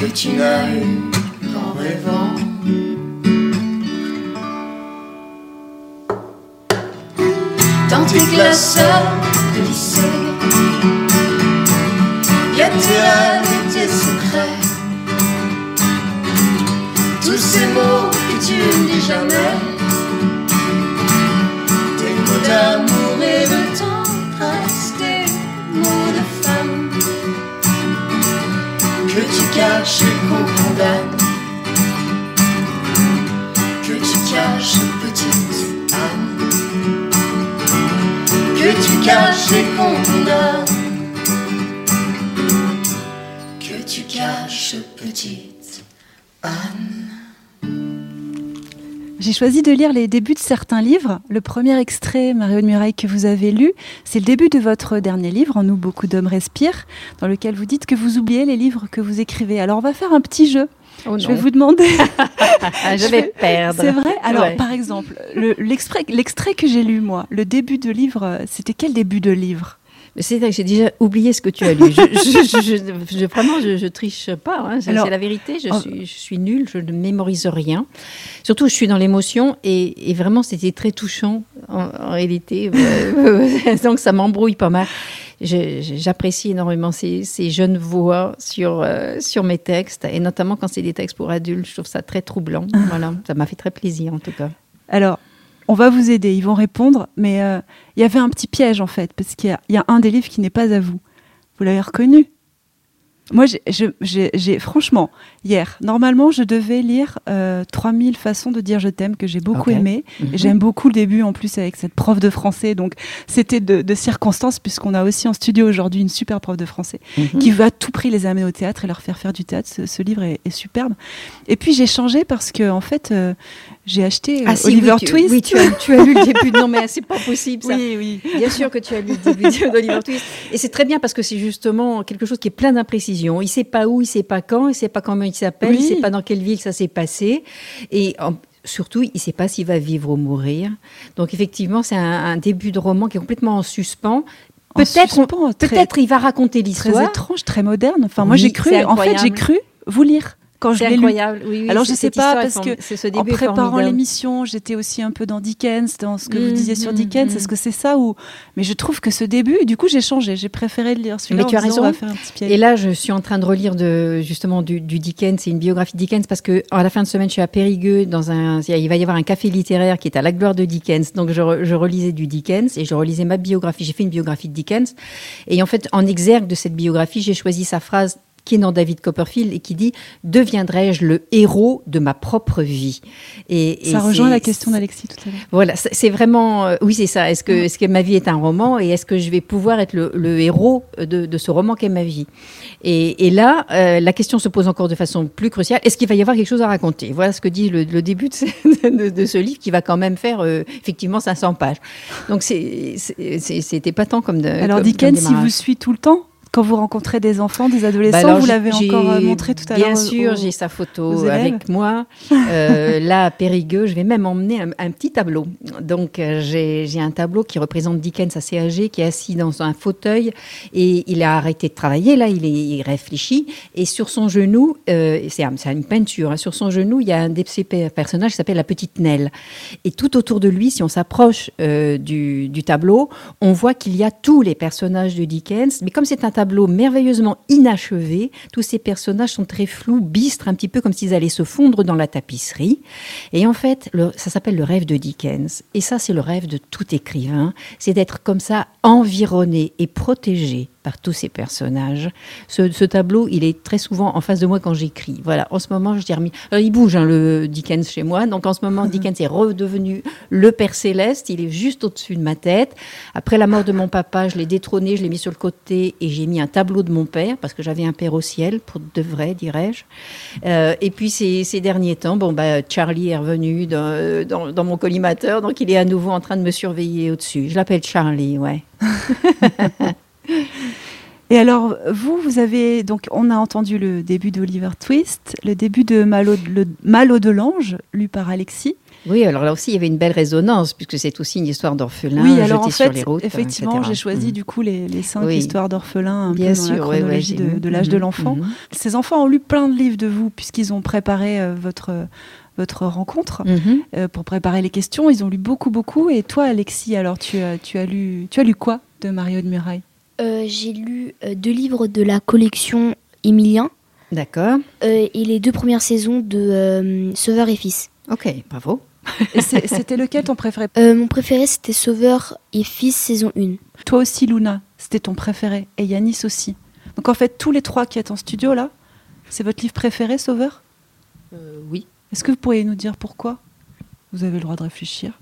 Que tu n'as eu qu'en rêvant. Dans tes classeurs lycée y a tes rêves et tes secrets. Tous ces mots que tu ne dis jamais. Des mots d'amour et de tendresse. Des mots de femme que tu caches et qu'on condamne. Que tu caches, Que tu caches que tu caches, petite Anne J'ai choisi de lire les débuts de certains livres. Le premier extrait, Mario de Muraille, que vous avez lu, c'est le début de votre dernier livre, En nous, beaucoup d'hommes respirent, dans lequel vous dites que vous oubliez les livres que vous écrivez. Alors, on va faire un petit jeu. Oh je vais vous demander. je vais perdre. C'est vrai Alors, Ouais. par exemple, le- l'extrait l'extrait que j'ai lu, moi, le début de livre, euh, c'était quel début de livre? C'est vrai que j'ai déjà oublié ce que tu as lu. Je, je- je- vraiment, je, triche pas. hein. C'est la vérité. Je suis, je suis nulle. Je ne mémorise rien. Surtout, je suis dans l'émotion et, et vraiment, c'était très touchant en, en réalité. Donc, ça m'embrouille pas mal. J'apprécie énormément ces, ces jeunes voix sur, euh, sur mes textes et notamment quand c'est des textes pour adultes. Je trouve ça très troublant. Voilà, ça m'a fait très plaisir en tout cas. Alors, on va vous aider, ils vont répondre, mais euh, il y avait un petit piège en fait, parce qu'il y, y a un des livres qui n'est pas à vous. Vous l'avez reconnu Moi, j'ai- je- j'ai j'ai- franchement, hier, normalement, je devais lire euh, 3000 façons de dire je t'aime que j'ai beaucoup aimé. Mhm. J'aime beaucoup le début en plus avec cette prof de français, donc c'était de, de circonstance, puisqu'on a aussi en studio aujourd'hui une super prof de français Mhm. qui veut à tout prix les amener au théâtre et leur faire faire du théâtre. Ce, ce livre est, est superbe. Et puis j'ai changé parce que en fait, euh, j'ai acheté euh, Ah si, Oliver oui, tu, Twist. oui, tu as, tu as lu le début. Non, mais c'est pas possible ça. Oui, oui. Bien sûr que tu as lu le début d'Oliver Twist. Et c'est très bien parce que c'est justement quelque chose qui est plein d'imprécisions. Il sait pas où, il sait pas quand, il sait pas comment il s'appelle, Oui. il sait pas dans quelle ville ça s'est passé. Et en- surtout, il sait pas s'il va vivre ou mourir. Donc effectivement, c'est un, un début de roman qui est complètement en suspens. En Peut-être, très- peut-être il va raconter très l'histoire. étrange, très moderne. Enfin, moi j'ai cru, en fait, j'ai cru vous lire quand je l'ai lu. incroyable. Oui, oui, Alors, je sais cette pas, parce que ce En préparant l'émission, j'étais aussi un peu dans Dickens, dans ce que vous Mm, disiez sur mm, Dickens. mm. Est-ce que c'est ça ou Mais je trouve que ce début, du coup, j'ai changé. J'ai préféré de lire celui-là. Mais tu as raison. Et là, je suis en train de relire de, justement du, du Dickens, c'est une biographie de Dickens, parce que à la fin de semaine, je suis à Périgueux, dans un, il va y avoir un café littéraire qui est à la gloire de Dickens. Donc, je, re- je relisais du Dickens et je relisais ma biographie. J'ai fait une biographie de Dickens. Et en fait, en exergue de cette biographie, j'ai choisi sa phrase qui est dans David Copperfield et qui dit Deviendrai-je le héros de ma propre vie? Et, ça rejoint la question d'Alexis tout à l'heure. voilà, c'est vraiment, euh, oui, c'est ça. Est-ce que, ma vie est un roman et est-ce que je vais pouvoir être le, le héros de, de ce roman qu'est ma vie? Et, et là, euh, la question se pose encore de façon plus cruciale. Est-ce qu'il va y avoir quelque chose à raconter? Voilà ce que dit le, le début de ce, de- de ce livre qui va quand même faire euh, effectivement 500 pages. Donc c'était pas tant comme de. Alors, comme- Dickens, s'il vous suit tout le temps? Quand vous rencontrez des enfants, des adolescents, Bah alors, vous l'avez encore euh, montré tout à l'heure. Bien sûr, j'ai sa photo avec moi. Euh, là, à Périgueux, je vais même emmener un, un petit tableau. Donc, euh, j'ai un tableau qui représente Dickens assez âgé, qui est assis dans un fauteuil et il a arrêté de travailler. Là, il, est, il réfléchit et sur son genou, euh, c'est un- c'est une peinture, hein, sur son genou, il y a un de ses pe- personnages qui s'appelle la petite Nell. Et tout autour de lui, si on s'approche euh, du, du tableau, on voit qu'il y a tous les personnages de Dickens. Mais comme c'est un tableau merveilleusement inachevé, tous ces personnages sont très flous, bistres, un petit peu comme s'ils allaient se fondre dans la tapisserie. Et en fait, ça s'appelle le rêve de Dickens. Et ça, c'est le rêve de tout écrivain. C'est d'être comme ça, environné et protégé par tous ces personnages. Ce, ce tableau, il est très souvent en face de moi quand j'écris. Voilà, en ce moment, je termine. Alors, il bouge, hein, le Dickens chez moi. Donc, en ce moment, Dickens est redevenu le Père Céleste. Il est juste au-dessus de ma tête. Après la mort de mon papa, je l'ai détrôné, je l'ai mis sur le côté et j'ai mis un tableau de mon père, parce que j'avais un père au ciel, pour de vrai, dirais-je. Euh, et puis, ces, ces derniers temps, bon, bah, Charlie est revenu dans, dans, dans mon collimateur, donc il est à nouveau en train de me surveiller au-dessus. Je l'appelle Charlie, ouais. Et alors, vous, vous avez donc, on a entendu le début d'Oliver Twist, le début de Malo, le Malo de l'ange, lu par Alexis. Oui, alors là aussi, il y avait une belle résonance, puisque c'est aussi une histoire d'orphelin oui, alors jeté en sur les routes. effectivement, etc. j'ai choisi Mhm. du coup les, les cinq Oui. histoires d'orphelins un Bien peu dans sûr, la ouais, ouais, chronologie de, l'âge de l'enfant. mhm. Ces enfants ont lu plein de livres de vous puisqu'ils ont préparé euh, votre votre rencontre Mhm. euh, pour préparer les questions. Ils ont lu beaucoup, beaucoup. Et toi, Alexis, alors tu as, tu as lu, tu as lu quoi de Mario de Muraille J'ai lu euh, deux livres de la collection Émilien D'accord. euh, et les deux premières saisons de euh, Sauveur et Fils. Ok, bravo. C'était lequel ton préféré? Euh, mon préféré, c'était Sauveur et Fils saison 1. Toi aussi, Luna, c'était ton préféré. Et Yanis aussi. Donc en fait, tous les trois qui êtes en studio là, c'est votre livre préféré, Sauveur? Euh, oui. Est-ce que vous pourriez nous dire pourquoi? Vous avez le droit de réfléchir.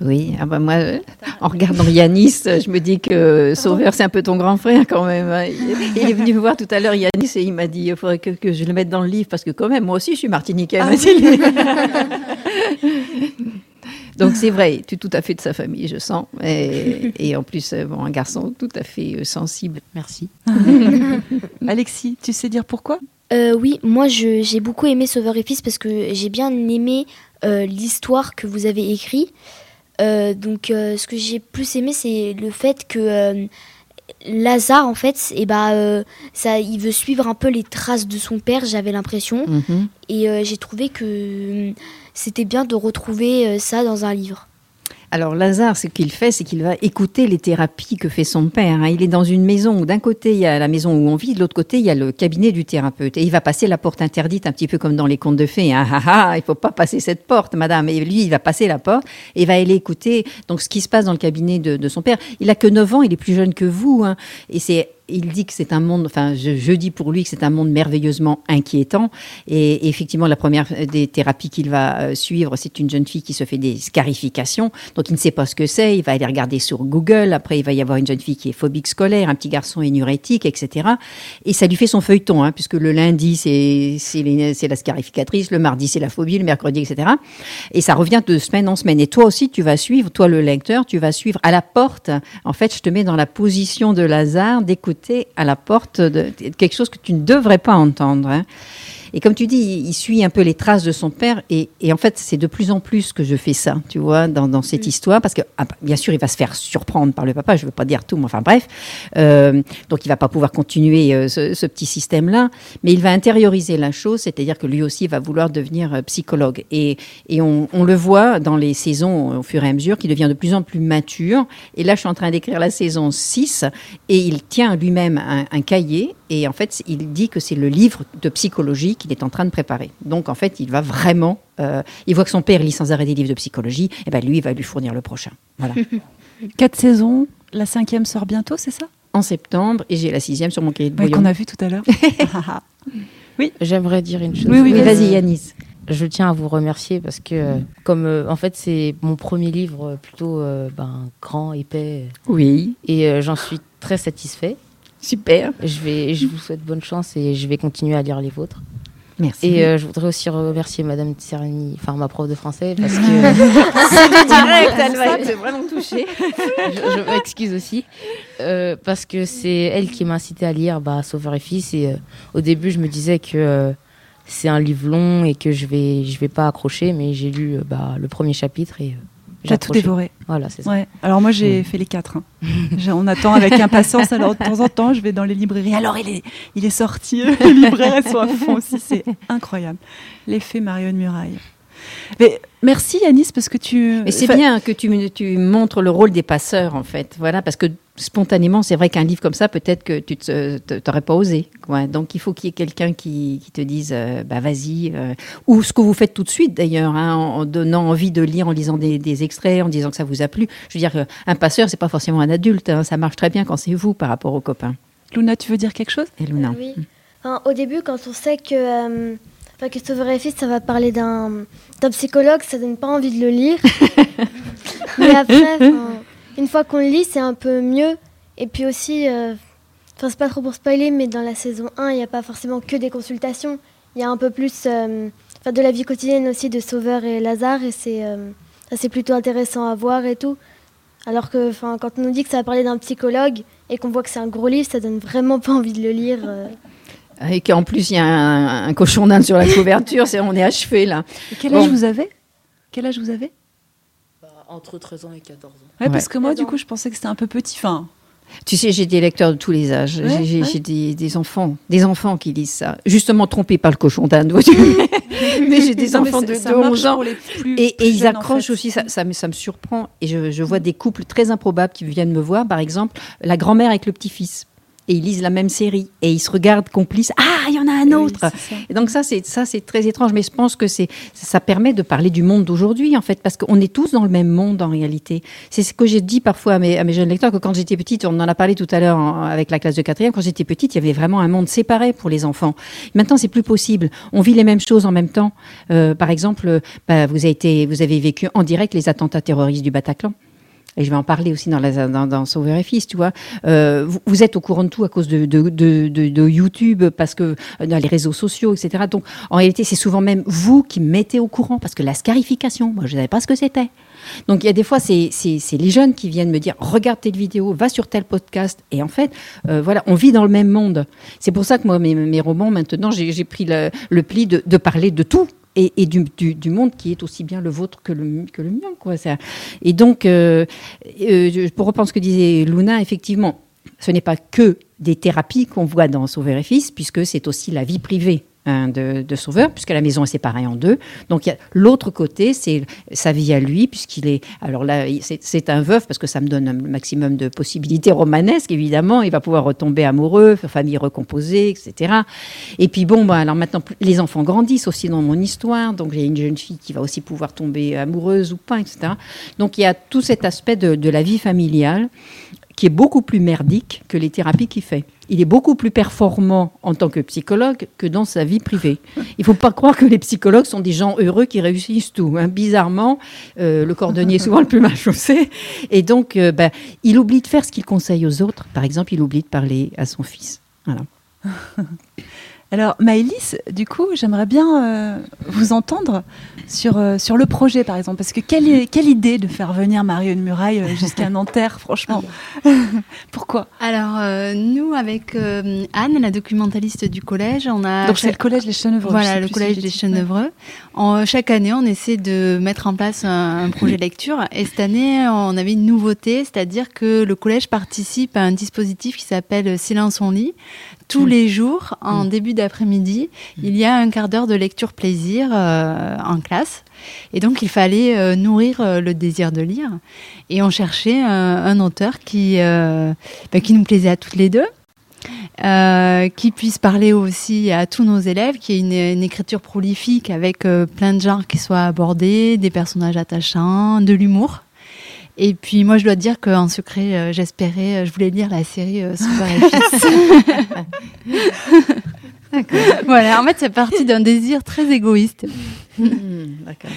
Oui, ah bah moi, euh, en regardant Yanis, euh, je me dis que Sauveur, c'est un peu ton grand frère quand même. hein. Il, est venu me voir tout à l'heure, Yanis, et il m'a dit il faudrait que, que je le mette dans le livre parce que quand même, moi aussi, je suis martiniquaise. Ah Donc c'est vrai, tu es tout à fait de sa famille, je sens. Et, et en plus, euh, bon, un garçon tout à fait euh, sensible. Merci. Alexis, tu sais dire pourquoi? Euh, oui, moi j'ai beaucoup aimé Sauveur et Fils parce que j'ai bien aimé euh, l'histoire que vous avez écrite. Euh, donc euh, ce que j'ai plus aimé c'est le fait que euh, Lazare en fait, et bah, euh, ça, il veut suivre un peu les traces de son père, j'avais l'impression. Mhm. Et euh, j'ai trouvé que euh, c'était bien de retrouver ça dans un livre. Alors Lazare, ce qu'il fait, c'est qu'il va écouter les thérapies que fait son père. hein. Il est dans une maison où d'un côté il y a la maison où on vit, de l'autre côté il y a le cabinet du thérapeute. Et il va passer la porte interdite, un petit peu comme dans les contes de fées. Hein. Ah, ah, il faut pas passer cette porte, madame. Et lui, il va passer la porte et va aller écouter donc ce qui se passe dans le cabinet de, de son père. Il a que 9 ans, il est plus jeune que vous. hein. Et c'est il dit que c'est un monde, enfin, je, dis pour lui que c'est un monde merveilleusement inquiétant. Et, effectivement, la première des thérapies qu'il va euh, suivre, c'est une jeune fille qui se fait des scarifications. Donc, il ne sait pas ce que c'est. Il va aller regarder sur Google. Après, il va y avoir une jeune fille qui est phobique scolaire, un petit garçon énurétique, etc. Et ça lui fait son feuilleton, hein, puisque le lundi, c'est la scarificatrice, le mardi, c'est la phobie, le mercredi, etc. Et ça revient de semaine en semaine. Et toi aussi, tu vas suivre, toi le lecteur, tu vas suivre à la porte. En fait, je te mets dans la position de Lazare d'écouter à la porte de, quelque chose que tu ne devrais pas entendre. hein. Et comme tu dis, il, il suit un peu les traces de son père. Et, et en fait, c'est de plus en plus que je fais ça, tu vois, dans, dans cette histoire. Parce que, ah, bah, bien sûr, il va se faire surprendre par le papa. Je ne veux pas dire tout, mais enfin, bref. Euh, donc, il va pas pouvoir continuer euh, ce, ce petit système-là. Mais il va intérioriser la chose, c'est-à-dire que lui aussi va vouloir devenir euh, psychologue. Et, et on, on le voit dans les saisons au fur et à mesure qu'il devient de plus en plus mature. Et là, je suis en train d'écrire la saison 6 et il tient lui-même un, un cahier et en fait, il dit que c'est le livre de psychologie qu'il est en train de préparer. Donc, en fait, il va vraiment. euh, il voit que son père lit sans arrêt des livres de psychologie, et ben lui, il va lui fournir le prochain. Voilà. Quatre saisons, la cinquième sort bientôt, c'est ça? En septembre, et j'ai la sixième sur mon cahier de Oui, brouillon. qu'on a vu tout à l'heure. Ah, J'aimerais dire une chose. Oui, oui, Oui, vas-y. vas-y, Yanis. Je tiens à vous remercier parce que, euh, comme euh, en fait, c'est mon premier livre euh, plutôt euh, ben, grand, épais, Oui, et euh, j'en suis très satisfait. Super. Je, vais, je vous souhaite bonne chance et je vais continuer à lire les vôtres. Merci. Et euh, je voudrais aussi remercier Madame Tsirani, enfin ma prof de français, parce que direct, elle va être vraiment touchée. je, je m'excuse aussi, euh, parce que c'est elle qui m'a incité à lire bah, Sauveur et Fils. Et euh, au début, je me disais que c'est un livre long et que je vais, je vais pas accrocher, mais j'ai lu bah, le premier chapitre et j'ai tout dévoré. Voilà, c'est ça. Ouais. Alors moi j'ai fait les quatre. hein. On attend avec impatience. Alors de temps en temps, je vais dans les librairies. Alors il est, il est sorti. Les libraires elles sont à fond aussi. C'est incroyable. L'effet Marion Muraille. Mais merci Yanis parce que tu. Mais c'est Enfin, bien que tu, montres le rôle des passeurs, en fait. Voilà, parce que spontanément, c'est vrai qu'un livre comme ça, peut-être que tu n'aurais pas osé. quoi. Donc, il faut qu'il y ait quelqu'un qui, qui te dise, euh, bah vas-y, euh, ou ce que vous faites tout de suite d'ailleurs, hein, en, en donnant envie de lire, en lisant des, des extraits, en disant que ça vous a plu. Je veux dire, euh, un passeur, c'est pas forcément un adulte. hein, ça marche très bien quand c'est vous par rapport aux copains. Luna, tu veux dire quelque chose? Et Luna. Oui. Enfin, au début, quand on sait que, euh, enfin, que Sauveur et Fils, ça va parler d'un psychologue, ça donne pas envie de le lire. Mais après, une fois qu'on le lit, c'est un peu mieux. Et puis aussi, euh, c'est pas trop pour spoiler, mais dans la saison 1, il n'y a pas forcément que des consultations. Il y a un peu plus euh, de la vie quotidienne aussi de Sauveur et Lazare, et c'est euh, ça, c'est plutôt intéressant à voir et tout. Alors que quand on nous dit que ça va parler d'un psychologue et qu'on voit que c'est un gros livre, ça donne vraiment pas envie de le lire. Et qu'en plus, il y a un, un cochon d'Inde sur la couverture, c'est, on est achevé là. Et quel Bon. âge vous avez? Quel âge vous avez? Entre 13 ans et 14 ans. ouais, Parce que moi, du coup, je pensais que c'était un peu petit. Enfin, Tu sais, j'ai des lecteurs de tous les âges. Ouais, j'ai ouais. des, des enfants, des enfants qui lisent ça. Justement trompés par le cochon d'Inde. vois-tu. mais j'ai des Non, enfants de, ça de marche 11 ans. pour les plus- Et, plus et ils en accrochent fait. aussi, ça, ça, me- ça me surprend. Et je, je vois des couples très improbables qui viennent me voir, par exemple, la grand-mère avec le petit-fils. Et ils lisent la même série et ils se regardent complices. Ah, il y en a un autre. et donc ça, c'est ça, c'est très étrange. Mais je pense que c'est ça permet de parler du monde d'aujourd'hui en fait, parce qu'on est tous dans le même monde en réalité. C'est ce que j'ai dit parfois à mes, à mes jeunes lecteurs que quand j'étais petite, on en a parlé tout à l'heure avec la classe de quatrième. Quand j'étais petite, il y avait vraiment un monde séparé pour les enfants. Maintenant, c'est plus possible. On vit les mêmes choses en même temps. Euh, par exemple, bah, vous avez été, vous avez vécu en direct les attentats terroristes du Bataclan et je vais en parler aussi dans, la, dans, dans Sauveur et Fils, tu vois. Euh, vous, vous, êtes au courant de tout à cause de, de, de, de, YouTube, parce que euh, dans les réseaux sociaux, etc. Donc, en réalité, c'est souvent même vous qui mettez au courant, parce que la scarification, moi, je ne savais pas ce que c'était. Donc, il y a des fois, c'est les jeunes qui viennent me dire regarde telle vidéo, va sur tel podcast. Et en fait, euh, voilà, on vit dans le même monde. C'est pour ça que moi, mes, mes romans, maintenant, j'ai pris le, le pli de, de parler de tout et, du, monde qui est aussi bien le vôtre que le, mien. Quoi. Et donc, euh, euh, pour reprendre ce que disait Luna, effectivement, ce n'est pas que des thérapies qu'on voit dans Sauveur et Fils, puisque c'est aussi la vie privée Hein, de, Sauveur, puisque la maison est séparée en deux. Donc l'autre côté, c'est sa vie à lui, puisqu'il est. Alors là, c'est un veuf, parce que ça me donne un maximum de possibilités romanesques, évidemment. Il va pouvoir retomber amoureux, famille recomposée, etc. Et puis bon, bah, alors maintenant, les enfants grandissent aussi dans mon histoire. Donc a une jeune fille qui va aussi pouvoir tomber amoureuse ou pas, etc. Donc il y a tout cet aspect de, de la vie familiale qui est beaucoup plus merdique que les thérapies qu'il fait. Il est beaucoup plus performant en tant que psychologue que dans sa vie privée. Il ne faut pas croire que les psychologues sont des gens heureux qui réussissent tout. Hein. Bizarrement, euh, le cordonnier est souvent le plus mal chaussé. Et donc, euh, ben, il oublie de faire ce qu'il conseille aux autres. Par exemple, il oublie de parler à son fils. Voilà. Alors, Maëlys, du coup, j'aimerais bien euh, vous entendre sur, euh, sur le projet, par exemple. Parce que quelle, quelle idée de faire venir Marion Muraille euh, jusqu'à Nanterre, franchement Pourquoi Alors, nous, avec Anne, la documentaliste du collège, on a... Donc, c'est le collège des Chenevreux. Voilà, le collège des Chenevreux. En, chaque année, on essaie de mettre en place un, un projet de lecture. Et cette année, on avait une nouveauté, c'est-à-dire que le collège participe à un dispositif qui s'appelle Silence en lit tous mm. les jours, en mm. début d'après-midi, mm. il y a un quart d'heure de lecture plaisir euh, en classe. Et donc, il fallait euh, nourrir euh, le désir de lire. Et on cherchait un auteur qui, bah, qui nous plaisait à toutes les deux. qui puisse parler aussi à tous nos élèves, qui ait une, écriture prolifique avec plein de genres qui soient abordés, des personnages attachants, de l'humour. Et puis moi, je dois dire qu'en secret, euh, j'espérais, euh, je voulais lire la série euh, Super voilà, en fait, c'est parti d'un désir très égoïste. Hmm, d'accord.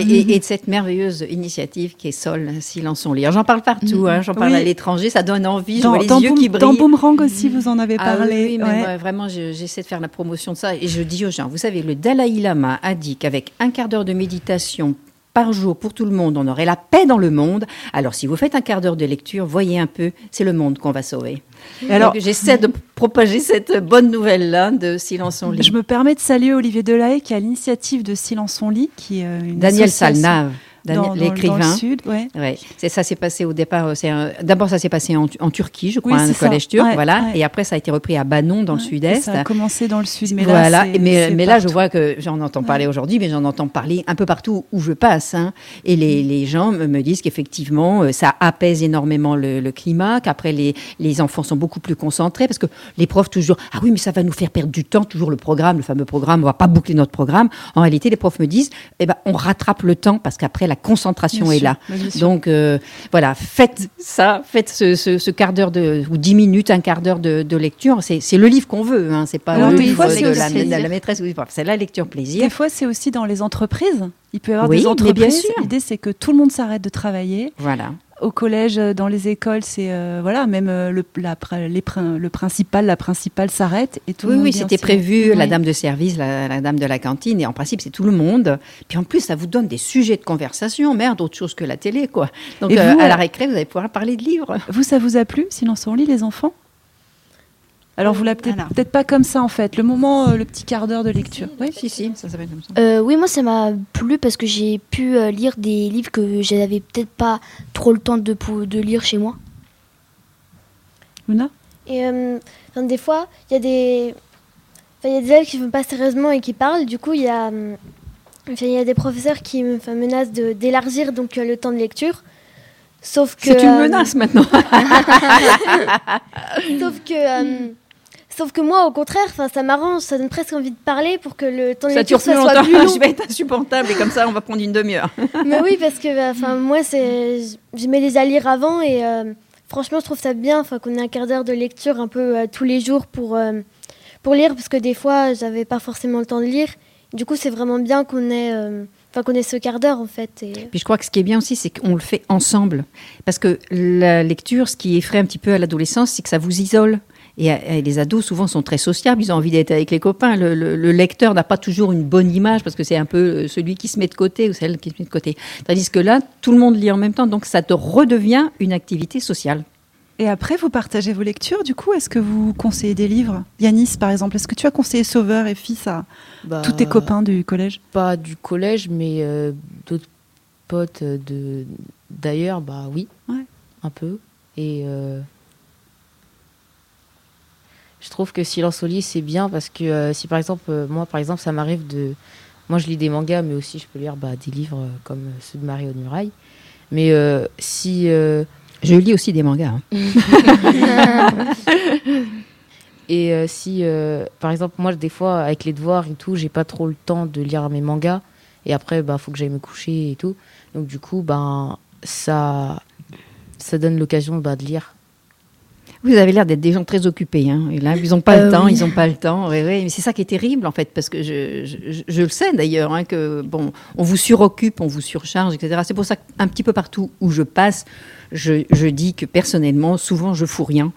et, de cette merveilleuse initiative qui est Sol, Silence on lire. J'en parle partout, hein, j'en parle à l'étranger, ça donne envie, dans, je vois les yeux qui brillent. Dans Boomerang aussi, vous en avez ah parlé. oui, mais vraiment, j'essaie de faire la promotion de ça. Et je dis aux gens, vous savez, le Dalai Lama a dit qu'avec un quart d'heure de méditation par jour pour tout le monde, on aurait la paix dans le monde. Alors si vous faites un quart d'heure de lecture, voyez un peu, c'est le monde qu'on va sauver. alors j'essaie de propager cette bonne nouvelle là de Silence on lit. Je me permets de saluer Olivier Delahaye qui a l'initiative de Silence on lit, qui est euh, une Daniel Salnave l'écrivain. sud, ouais. ouais. C'est ça s'est passé au départ. Euh, d'abord, ça s'est passé en, Turquie, je crois, un collège turc, voilà. Et après, ça a été repris à Banon, dans le sud-est. Ça a commencé dans le sud, mais là, voilà. mais, mais là, je vois que j'en entends parler aujourd'hui, mais j'en entends parler un peu partout où je passe. Hein. Et les, les, gens me disent qu'effectivement, euh, ça apaise énormément le, climat, qu'après les, les enfants sont beaucoup plus concentrés, parce que les profs toujours, ah oui, mais ça va nous faire perdre du temps, toujours le programme, le fameux programme, on va pas boucler notre programme. En réalité, les profs me disent, eh ben, on rattrape le temps parce qu'après la concentration est là. Donc euh, voilà, faites ça, faites ce, quart d'heure de ou dix minutes, un quart d'heure de, lecture. C'est le livre qu'on veut, hein, c'est pas le livre de, la, maîtresse. C'est la lecture plaisir. Des fois, c'est aussi dans les entreprises. Il peut y avoir des entreprises. L'idée, c'est que tout le monde s'arrête de travailler. Voilà au collège, euh, dans les écoles, c'est euh, voilà, même euh, le, la, les, le principal, la principale s'arrête et tout. Oui, oui, c'était prévu. La dame de service, la, dame de la cantine, et en principe, c'est tout le monde. Puis en plus, ça vous donne des sujets de conversation, merde, autre chose que la télé, quoi. Donc à la récré, vous allez pouvoir parler de livres. Vous, ça vous a plu Sinon, on lit les enfants? Alors vous l'avez peut-être pas comme ça en fait, le moment, euh, le petit quart d'heure de lecture. Oui, si, si, ça s'appelle comme ça. Euh, oui, moi ça m'a plu parce que j'ai pu euh, lire des livres que j'avais peut-être pas trop le temps de, de lire chez moi. Luna? Et des fois, il y a des... Il y a des élèves qui ne font pas sérieusement et qui parlent. Du coup, il y a, il y a des professeurs qui me menacent d'élargir donc le temps de lecture. Sauf que. C'est une euh, menace maintenant. Sauf que. Sauf que moi, au contraire, ça m'arrange, ça donne presque envie de parler pour que le temps de Ça lecture dure plus soit, plus long. Je vais être insupportable et comme ça, on va prendre une demi-heure. Mais oui, parce que bah, enfin, moi, c'est, je mets les à lire avant et euh, franchement, je trouve ça bien qu'on ait un quart d'heure de lecture un peu euh, tous les jours pour, euh, pour lire, parce que des fois, j'avais pas forcément le temps de lire. Du coup, c'est vraiment bien qu'on ait, enfin, qu'on ait ce quart d'heure en fait. Et... Puis je crois que ce qui est bien aussi, c'est qu'on le fait ensemble. Parce que la lecture, ce qui effraie un petit peu à l'adolescence, c'est que ça vous isole. Et, euh, et les ados, souvent, sont très sociables. Ils ont envie d'être avec les copains. Le, le- le lecteur n'a pas toujours une bonne image parce que c'est un peu euh, celui qui se met de côté ou celle qui se met de côté. Tandis que là, tout le monde lit en même temps. Donc, ça te redevient une activité sociale. Et après, vous partagez vos lectures, du coup Est-ce que vous conseillez des livres? Yanis, par exemple, est-ce que tu as conseillé Sauveur et Fils à Bah, tous tes copains du collège? Pas du collège, mais euh, d'autres potes de d'ailleurs, bah oui, Ouais. un peu. Et euh, je trouve que Silence au lit, c'est bien parce que euh, si par exemple, euh, moi par exemple, ça m'arrive de. Moi je lis des mangas, mais aussi je peux lire bah, des livres euh, comme ceux de Mario de Muraille. Mais si. Je lis aussi des mangas. hein. Et si, par exemple, moi, des fois, avec les devoirs et tout, j'ai pas trop le temps de lire mes mangas. Et après, bah, faut que j'aille me coucher et tout. Donc, du coup, ben, ça, ça donne l'occasion bah, de lire. Vous avez l'air d'être des gens très occupés. Hein. Et là, ils n'ont pas Euh, le temps, ils n'ont pas le temps. Mais c'est ça qui est terrible, en fait, parce que je, je, je- je le sais d'ailleurs, hein, que bon, on vous suroccupe, on vous surcharge, etc. C'est pour ça qu'un petit peu partout où je passe, je, je dis que personnellement, souvent, je fous rien.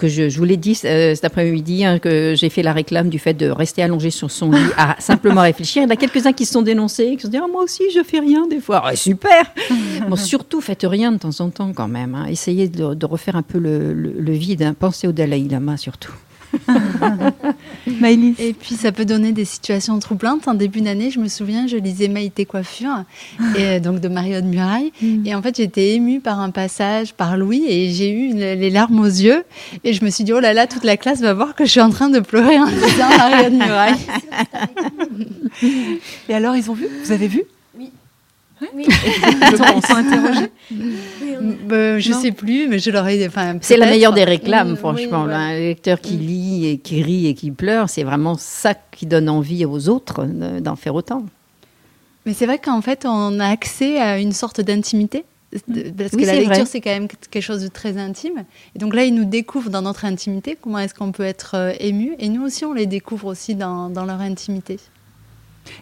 Que je, je vous l'ai dit euh, cet après-midi, hein, que j'ai fait la réclame du fait de rester allongé sur son lit à simplement réfléchir. Il y en a quelques-uns qui se sont dénoncés, qui se sont dit Ah, moi aussi, je fais rien des fois. Ah, super Bon, surtout, faites rien de temps en temps quand même. hein. Essayez de, de refaire un peu le, le- le vide. hein. Pensez au Dalai Lama surtout. Et puis ça peut donner des situations troublantes. En début d'année, je me souviens, je lisais Maïté Coiffure, et, euh, donc de Mario de Muraille. Et en fait, j'étais émue par un passage, par Louis, et j'ai eu le- les larmes aux yeux. Et je me suis dit, oh là là, toute la classe va voir que je suis en train de pleurer en lisant Mario de Muraille. Et alors, ils ont vu? Vous avez vu? Oui. Sont, ils sont interrogés Euh, je sais plus, mais je l'aurais. Enfin, C'est la meilleure des réclames, Mm, franchement. oui. Un lecteur qui lit et qui rit et qui pleure, c'est vraiment ça qui donne envie aux autres de- d'en faire autant. Mais c'est vrai qu'en fait, on a accès à une sorte d'intimité. de- Parce Oui, que la lecture, c'est quand même quelque chose de très intime. Et donc là, ils nous découvrent dans notre intimité comment est-ce qu'on peut être euh, ému. Et nous aussi, on les découvre aussi dans, dans leur intimité.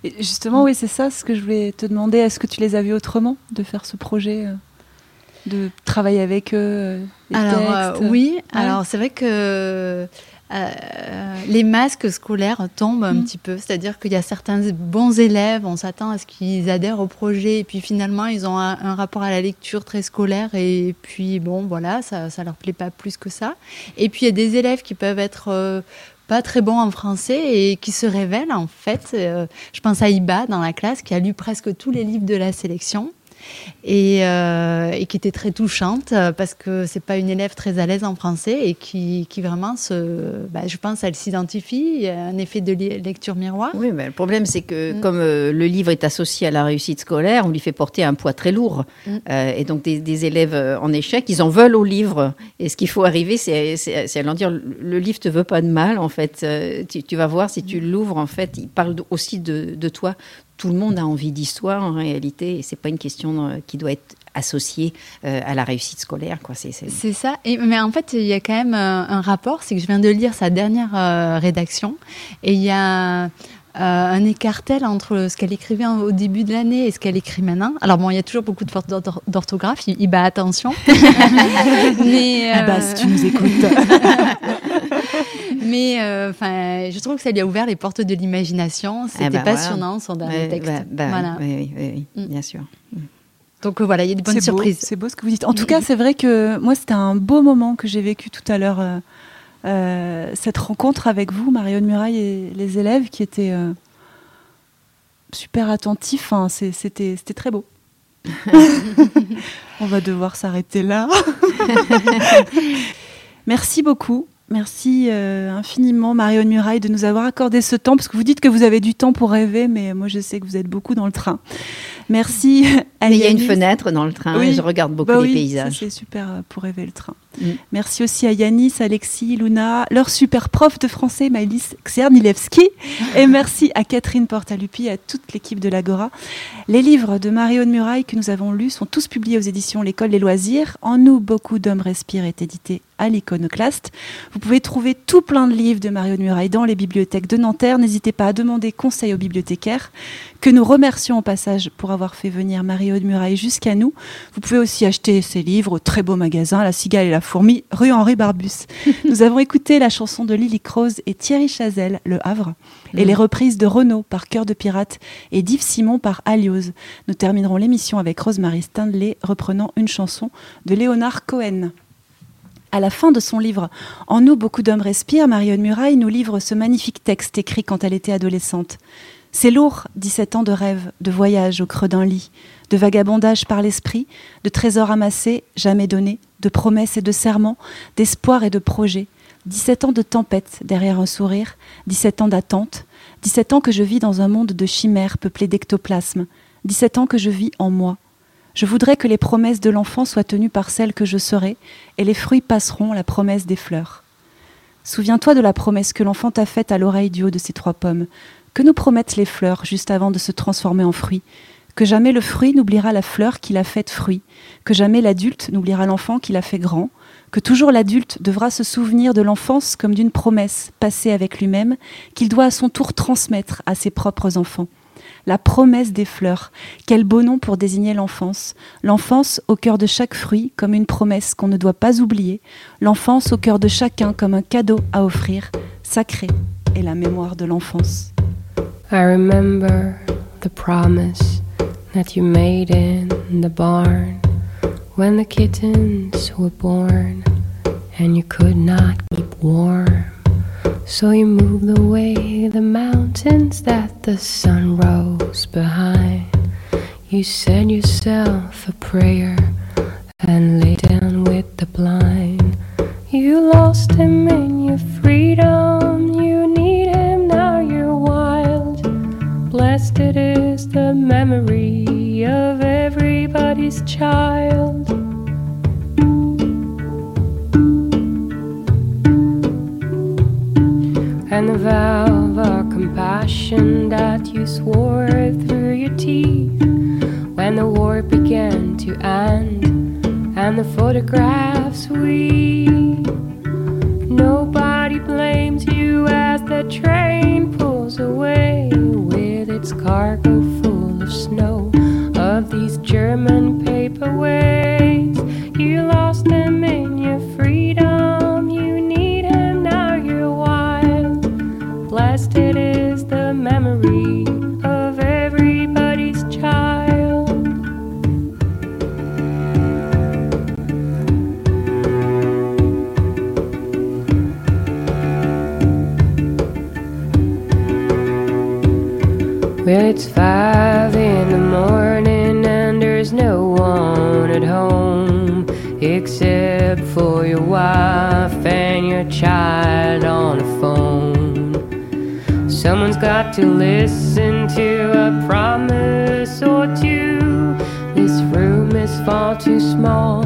Et Justement, oui, c'est ça ce que je voulais te demander. Est-ce que tu les as vus autrement de faire ce projet euh, de travailler avec eux euh, les Alors euh, oui, alors c'est vrai que euh, les masques scolaires tombent un Mm. petit peu, c'est-à-dire qu'il y a certains bons élèves, on s'attend à ce qu'ils adhèrent au projet, et puis finalement ils ont un, un rapport à la lecture très scolaire, et puis bon voilà, ça, ça leur plaît pas plus que ça. Et puis il y a des élèves qui peuvent être euh, pas très bons en français et qui se révèlent en fait. Euh, je pense à Iba dans la classe qui a lu presque tous les livres de la sélection et, euh, et qui était très touchante euh, parce que c'est pas une élève très à l'aise en français et qui, qui vraiment se, bah, je pense, elle s'identifie. Il y a un effet de lecture miroir. Oui, mais le problème, c'est que Mm. comme euh, le livre est associé à la réussite scolaire, on lui fait porter un poids très lourd. Mm. Euh, et donc, des, des élèves en échec, ils en veulent au livre. Et ce qu'il faut arriver, c'est à leur dire le livre te veut pas de mal, en fait. Tu, tu vas voir, si tu l'ouvres, en fait, il parle aussi de, de toi. Tout le monde a envie d'histoire, en réalité. Et c'est pas une question euh, qui doit être associée euh, à la réussite scolaire. C'est, ça. Mais en fait, il y a quand même un, un rapport. C'est que je viens de lire sa dernière euh, rédaction. Et il y a euh, un écartel entre ce qu'elle écrivait au début de l'année et ce qu'elle écrit maintenant. Alors bon, il y a toujours beaucoup de fautes d'or- d'orthographe. Il, il bat attention. mais, Ah bah, euh, si tu nous écoutes. mais euh, enfin, je trouve que ça lui a ouvert les portes de l'imagination. C'était Eh ben, voilà. passionnant son dernier Ouais, texte. bah, bah, voilà. oui, oui, oui, oui, Mm. bien sûr. Donc euh, voilà, il y a des bonnes beau, surprises. C'est beau ce que vous dites. En tout cas, c'est vrai que moi, c'était un beau moment que j'ai vécu tout à l'heure. euh, euh, cette rencontre avec vous, Marion Muraille et les élèves qui étaient euh, super attentifs. C'était c'était très beau. On va devoir s'arrêter là. Merci beaucoup. Merci euh, infiniment, Marion Muraille, de nous avoir accordé ce temps, parce que vous dites que vous avez du temps pour rêver, mais moi je sais que vous êtes beaucoup dans le train. Merci Mais il y a une fenêtre dans le train Oui. et je regarde beaucoup Bah les paysages. C'est super euh, pour rêver le train. Mm. Merci aussi à Yanis, Alexis, Luna, leur super prof de français, Maëlys Czernilewski. Et merci à Catherine Portalupi et à toute l'équipe de l'Agora. Les livres de Marie-Aude Muraille que nous avons lus sont tous publiés aux éditions L'École des loisirs. En nous, beaucoup d'hommes respirent est édité à l'Iconoclaste. Vous pouvez trouver tout plein de livres de Marie-Aude Muraille dans les bibliothèques de Nanterre. N'hésitez pas à demander conseil aux bibliothécaires que nous remercions au passage pour avoir fait venir Marie-Aude Muraille jusqu'à nous. Vous pouvez aussi acheter ces livres au très beau magasin La Cigale et la Fourmi, rue Henri Barbus. Nous avons écouté la chanson de Lily Croze et Thierry Chazelle, Le Havre, et les reprises de Renaud par Cœur de Pirate et d'Yves Simon par Aliose. Nous terminerons l'émission avec Rosemary Stanley reprenant une chanson de Léonard Cohen. À la fin de son livre En nous, beaucoup d'hommes respirent, Marion Muraille nous livre ce magnifique texte écrit quand elle était adolescente. C'est lourd, 17 ans de rêve, de voyage au creux d'un lit, de vagabondage par l'esprit, de trésors amassés, jamais donnés, de promesses et de serments, d'espoir et de projets. 17 ans de tempête derrière un sourire, 17 ans d'attente, 17 ans que je vis dans un monde de chimères peuplé d'ectoplasmes, 17 ans que je vis en moi. Je voudrais que les promesses de l'enfant soient tenues par celles que je serai, et les fruits passeront la promesse des fleurs. Souviens-toi de la promesse que l'enfant t'a faite à l'oreille du haut de ces trois pommes. Que nous promettent les fleurs juste avant de se transformer en fruits? Que jamais le fruit n'oubliera la fleur qui l'a faite fruit? Que jamais l'adulte n'oubliera l'enfant qui l'a fait grand? Que toujours l'adulte devra se souvenir de l'enfance comme d'une promesse passée avec lui-même qu'il doit à son tour transmettre à ses propres enfants? La promesse des fleurs, quel beau nom pour désigner l'enfance. L'enfance au cœur de chaque fruit comme une promesse qu'on ne doit pas oublier. L'enfance au cœur de chacun comme un cadeau à offrir. Sacré est la mémoire de l'enfance. I remember the promise that you made in the barn when the kittens were born and you could not keep warm. So you moved away the mountains that the sun rose behind. You said yourself a prayer and lay down with the blind. You lost him in your freedom. You is the memory of everybody's child. And the vow of compassion that you swore through your teeth when the war began to end and the photographs we nobody blames you as the train it's five in the morning and there's no one at home except for your wife and your child on the phone. Someone's got to listen to a promise or two. This room is far too small